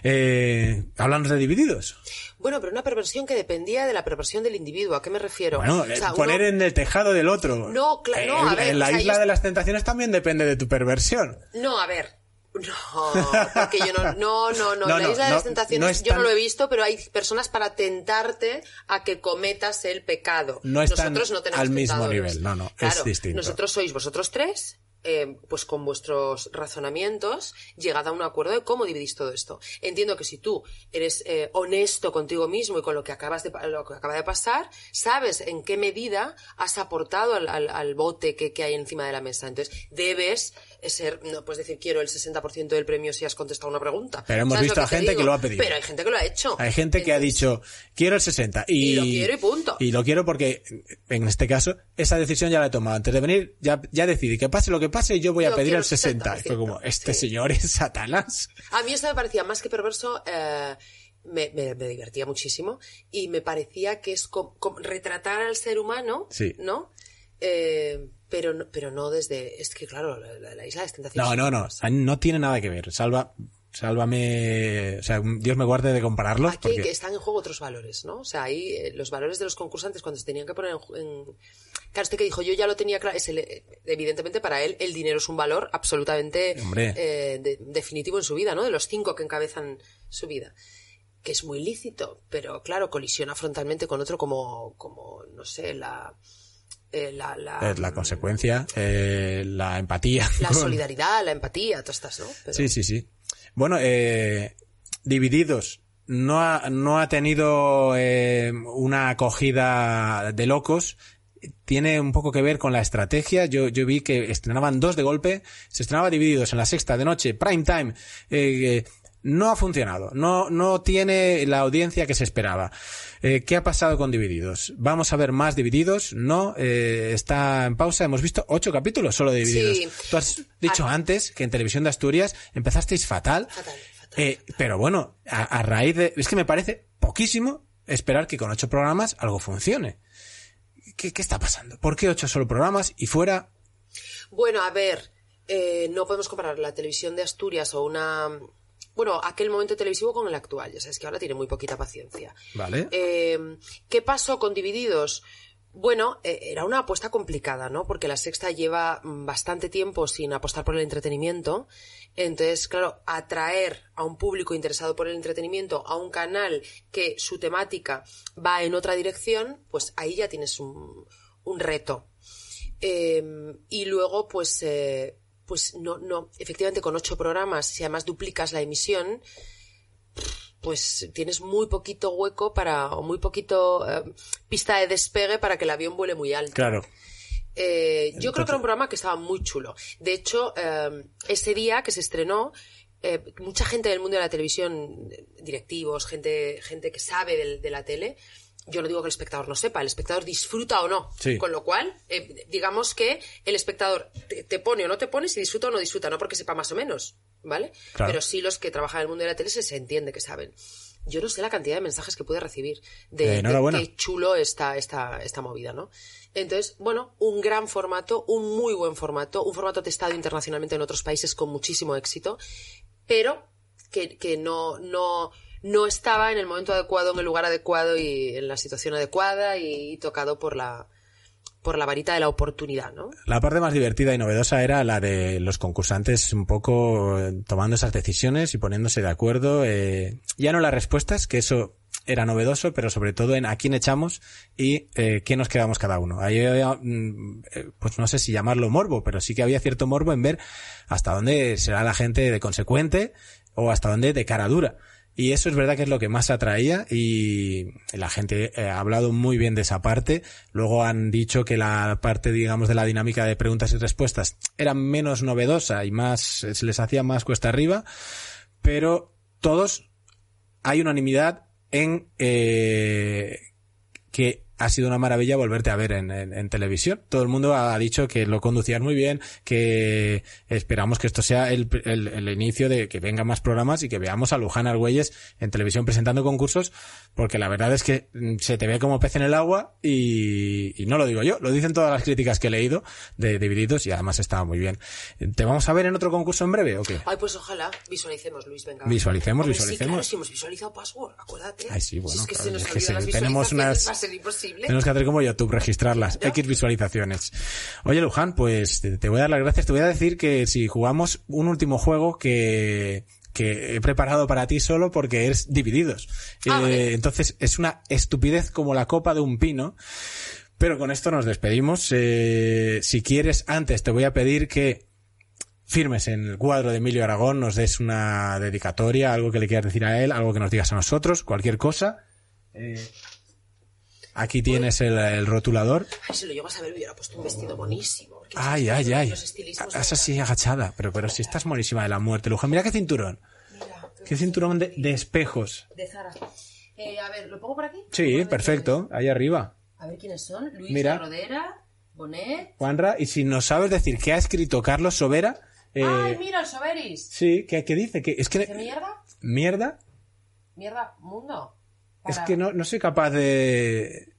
Eh, hablamos de divididos. Bueno, pero una perversión que dependía de la perversión del individuo. ¿A qué me refiero? Bueno, eh, poner en el tejado del otro. No, claro, no, a ver. En la isla de las tentaciones también depende de tu perversión. No, a ver. No, porque yo no, no, no, no. [LAUGHS] la isla de las tentaciones yo no lo he visto, pero hay personas para tentarte a que cometas el pecado. No están nosotros no tenemos al mismo nivel, no, no, es distinto. Nosotros sois vosotros tres eh, pues con vuestros razonamientos, llegad a un acuerdo de cómo dividís todo esto. Entiendo que si tú eres eh, honesto contigo mismo y con lo que acabas de lo que acaba de pasar, sabes en qué medida has aportado al, al, bote que, que, hay encima de la mesa. Entonces, debes ser, no puedes decir quiero el 60% del premio si has contestado una pregunta. Pero hemos visto a gente que lo ha pedido. Pero hay gente que lo ha hecho. Hay gente que ha dicho quiero el 60 y, y, lo quiero y punto. Y lo quiero porque en este caso esa decisión ya la he tomado antes de venir, ya, ya decidí que pase lo que pase yo voy a pedir el 60. y fue como, este señor es Satanás. A mí esto me parecía más que perverso, eh, me, divertía muchísimo y me parecía que es como, retratar al ser humano, ¿no? Eh, pero, pero no desde, es que claro, la, isla de tentación. No, no, no, no tiene nada que ver. Salva, Sálvame, o sea, Dios me guarde de compararlos. Aquí que están en juego otros valores, ¿no? O sea, ahí eh, los valores de los concursantes cuando se tenían que poner en, Claro, este que dijo, yo ya lo tenía claro, es evidentemente para él el dinero es un valor absolutamente eh, definitivo en su vida, ¿no? De los cinco que encabezan su vida. Que es muy lícito, pero claro, colisiona frontalmente con otro como, como no sé, la... Eh, la, la, la, consecuencia, la empatía. La solidaridad, la empatía, todas estas, ¿no? Sí, sí, sí. Bueno, eh, Divididos no ha, no ha tenido eh, una acogida de locos. Tiene un poco que ver con la estrategia. Yo, yo vi que estrenaban dos de golpe. Se estrenaba Divididos en la sexta de noche, prime time. No ha funcionado, no, no tiene la audiencia que se esperaba. Eh, ¿Qué ha pasado con Divididos? ¿Vamos a ver más Divididos? No, eh, está en pausa. Hemos visto ocho capítulos solo de Divididos. Sí. Tú has dicho ah. antes que en Televisión de Asturias empezasteis fatal. Fatal, Eh, pero bueno, a, a, raíz de... Es que me parece poquísimo esperar que con ocho programas algo funcione. ¿Qué, qué está pasando? ¿Por qué ocho solo programas y fuera? Bueno, a ver, no podemos comparar la televisión de Asturias o una bueno, aquel momento televisivo con el actual. Ya sabes que ahora tiene muy poquita paciencia. Vale. Eh, ¿Qué pasó con Divididos? Bueno, eh, era una apuesta complicada, ¿no? Porque la sexta lleva mm, bastante tiempo sin apostar por el entretenimiento. Entonces, claro, atraer a un público interesado por el entretenimiento a un canal que su temática va en otra dirección, pues ahí ya tienes un, reto. Eh, y luego, pues, pues no, no, efectivamente con ocho programas, si además duplicas la emisión, pues tienes muy poquito hueco para, o muy poquito eh, pista de despegue para que el avión vuele muy alto. Claro. Eh, yo creo que era un programa que estaba muy chulo. De hecho, eh, ese día que se estrenó, mucha gente del mundo de la televisión, directivos, gente, gente que sabe de la tele, yo no digo que el espectador no sepa, el espectador disfruta o no. Con lo cual, eh, digamos que el espectador te, pone o no te pone, si disfruta o no disfruta, no porque sepa más o menos, ¿vale? Pero sí los que trabajan en el mundo de la tele se, entiende que saben. Yo no sé la cantidad de mensajes que pude recibir de, eh, qué chulo está esta, esta movida, ¿no? Entonces, bueno, un gran formato, un muy buen formato, un formato testado internacionalmente en otros países con muchísimo éxito, pero que, que no, no, no estaba en el momento adecuado, en el lugar adecuado y en la situación adecuada y, tocado por la, por la varita de la oportunidad, ¿no? La parte más divertida y novedosa era la de los concursantes un poco eh, tomando esas decisiones y poniéndose de acuerdo. Eh, ya no las respuestas, que eso era novedoso, pero sobre todo en a quién echamos y eh, nos quedamos cada uno. Ahí mm, eh, pues no sé si llamarlo morbo, pero sí que había cierto morbo en ver hasta dónde será la gente de consecuente o hasta dónde de cara dura. Y eso es verdad que es lo que más atraía y la gente eh, ha hablado muy bien de esa parte. Luego han dicho que la parte, digamos, de la dinámica de preguntas y respuestas era menos novedosa y más, se les hacía más cuesta arriba. Pero todos hay unanimidad en eh, que ha sido una maravilla volverte a ver en, en- en televisión. Todo el mundo ha dicho que lo conducías muy bien, que esperamos que esto sea el, el- el inicio de que vengan más programas y que veamos a Luján Argüelles en televisión presentando concursos, porque la verdad es que mm, se te ve como pez en el agua y, y no lo digo yo, lo dicen todas las críticas que he leído de Divididos y además estaba muy bien. ¿Te vamos a ver en otro concurso en breve o qué? Ay, pues ojalá. Visualicemos, Luis, venga. Visualicemos, Hombre, Sí, visualicemos. claro, si hemos visualizado password, acuérdate. Ay, sí, bueno, Si es que claro, se nos es que olvidan se- las tenemos unas- va a ser imposible. Tenemos que hacer como YouTube, registrarlas. X visualizaciones. Oye, Luján, pues te, te voy a dar las gracias. Te voy a decir que si jugamos un último juego que, que he preparado para ti solo porque es divididos. Ah, Eh, vale. Entonces es una estupidez como la copa de un pino. Pero con esto nos despedimos. Eh, si quieres, antes te voy a pedir que firmes en el cuadro de Emilio Aragón, nos des una dedicatoria, algo que le quieras decir a él, algo que nos digas a nosotros, cualquier cosa. Eh, aquí tienes el, el rotulador. Ay, si lo llegas a ver, hubiera puesto un vestido buenísimo. Ay, ay, ay. De así agachada, pero, pero si estás monísima de la muerte, Luján. Mira qué cinturón. Mira, Qué cinturón de, de espejos. de Zara. Eh, a ver, ¿lo pongo por aquí? Sí, perfecto. Ahí arriba. A ver quiénes son. Luis Mira. Rodera, Bonet. Juanra, y si nos sabes decir qué ha escrito Carlos Sobera, eh, Ay, mira, el Soberis. sí, ¿qué, qué dice? Que es ¿Qué que mierda? mierda, Mierda, mundo. Es que no, no soy capaz de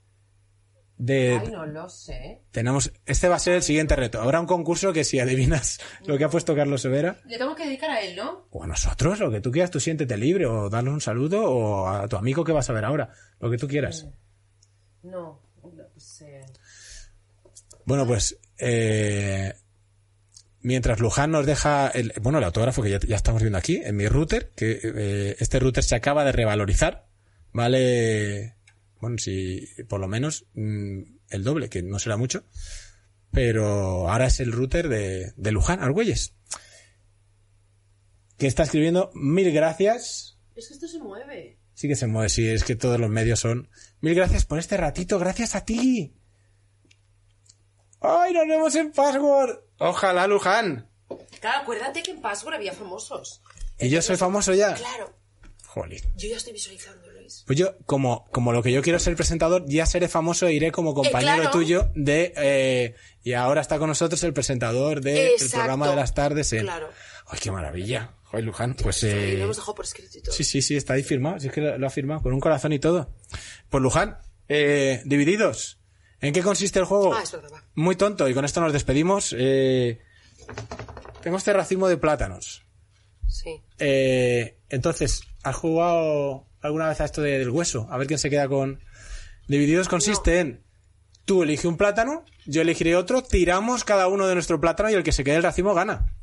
de Ay, no lo sé. tenemos este va a ser el siguiente reto. Habrá un concurso que si adivinas [LAUGHS] lo que ha puesto Carlos Sobera Le tengo que dedicar a él, ¿no? o a nosotros, lo que tú quieras, tú siéntete libre o darle un saludo o a tu amigo que vas a ver ahora, lo que tú quieras. No. Pues, eh, Bueno, pues eh, mientras Luján nos deja el, bueno, el autógrafo que ya, ya estamos viendo aquí en mi router, que eh, este router se acaba de revalorizar, vale, bueno, si por lo menos mm, el doble, que no será mucho, pero ahora es el router de, de Luján Argüelles, que está escribiendo mil gracias. Es que esto se mueve. Sí que se mueve, sí, es que todos los medios son. Mil gracias por este ratito, gracias a ti. ¡Ay, nos vemos en Password! Ojalá, Luján. Claro, acuérdate que en Password había famosos. ¿Y yo soy famoso ya? Claro. Jolín. Yo ya estoy visualizando, Luis. Pues yo, como, como lo que yo quiero ser presentador, ya seré famoso e iré como compañero claro. tuyo de... eh, y ahora está con nosotros el presentador del programa de las tardes en... Claro. ¡Ay, qué maravilla! ¡Ay, Luján! Pues... Eh, lo hemos dejado por escrito y todo. Sí, sí, sí, está ahí firmado. Sí, es que lo, lo ha firmado con un corazón y todo. Pues Luján, eh, divididos. ¿En qué consiste el juego? Ah, es verdad, va. Muy tonto, y con esto nos despedimos. Eh, tengo este racimo de plátanos. Sí. Eh, entonces, ¿has jugado alguna vez a esto de- del hueso? A ver quién se queda con... Divididos consiste en... Tú elige un plátano, yo elegiré otro, tiramos cada uno de nuestro plátano y el que se quede el racimo gana.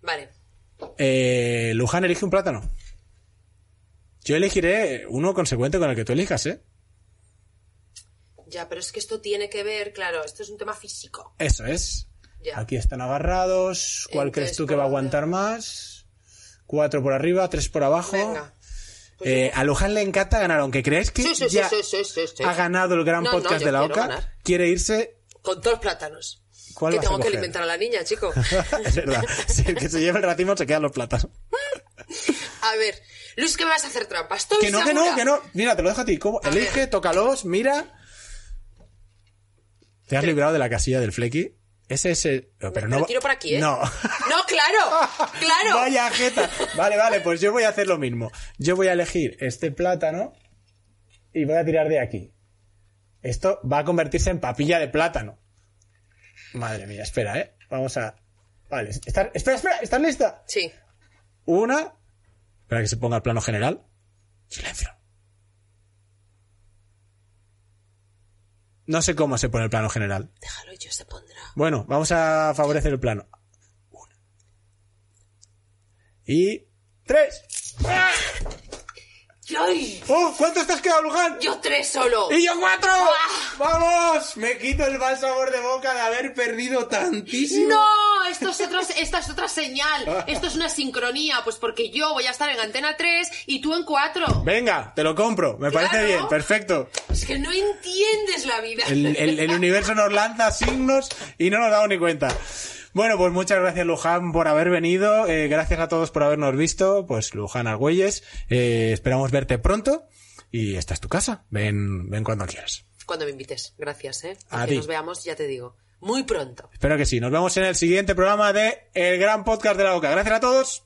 Vale. Eh, Luján elige un plátano. Yo elegiré uno consecuente con el que tú elijas, ¿eh? Ya, pero es que esto tiene que ver, claro, esto es un tema físico. Eso es. Ya. Aquí están agarrados. ¿Cuál Entonces, crees tú que va a aguantar más? Cuatro por arriba, tres por abajo. Venga. Pues Eh, a Luján le encanta ganar, aunque creáis que Sí, sí, sí, ya ha ganado el gran No, podcast de la OCA, ganar. quiere irse. Con todos los plátanos. ¿Cuál que tengo que alimentar a la niña, chico. [LAUGHS] es verdad. Si el que se lleve el racimo se quedan los plátanos. a ver, Luis, ¿qué me vas a hacer trampa? Estoy Que no, que no, que no. Mira, te lo dejo a ti. ¿Cómo? A Elige, ver. tócalos, mira. Te has librado de la casilla del flequi. Ese es el... Pero Pero no... tiro por aquí, ¿eh? No. No, claro, [LAUGHS] claro. Vaya jeta. Vale, vale, pues yo voy a hacer lo mismo. Yo voy a elegir este plátano y voy a tirar de aquí. Esto va a convertirse en papilla de plátano. Madre mía, espera, ¿eh? Vamos a... Vale, ¿estás- espera, espera, ¿estás lista? Sí. Una... Espera que se ponga el plano general. Silencio. No sé cómo se pone el plano general. Déjalo, yo se pondrá. Bueno, vamos a favorecer el plano. Una. Y... ¡Tres! ¡Ay! ¡Oh! ¿Cuántos te has quedado, Luján? Yo tres solo. ¡Y yo cuatro! ¡Vamos! Me quito el mal sabor de boca de haber perdido tantísimo. No, esto es otra, esta es otra señal. Esto es una sincronía, pues porque yo voy a estar en antena 3 y tú en 4. Venga, te lo compro. Me parece Claro. bien. Perfecto. Es que no entiendes la vida. El, el- el universo nos lanza signos y no nos damos ni cuenta. Bueno, pues muchas gracias Luján por haber venido. Eh, gracias a todos por habernos visto. Pues Luján Argüelles. Eh, esperamos verte pronto. y esta es tu casa. Ven, ven cuando quieras. Cuando me invites. Gracias, ¿eh? A que ti. nos veamos, ya te digo. Muy pronto. Espero que sí. Nos vemos en el siguiente programa de El Gran Podcast de la Boca. Gracias a todos.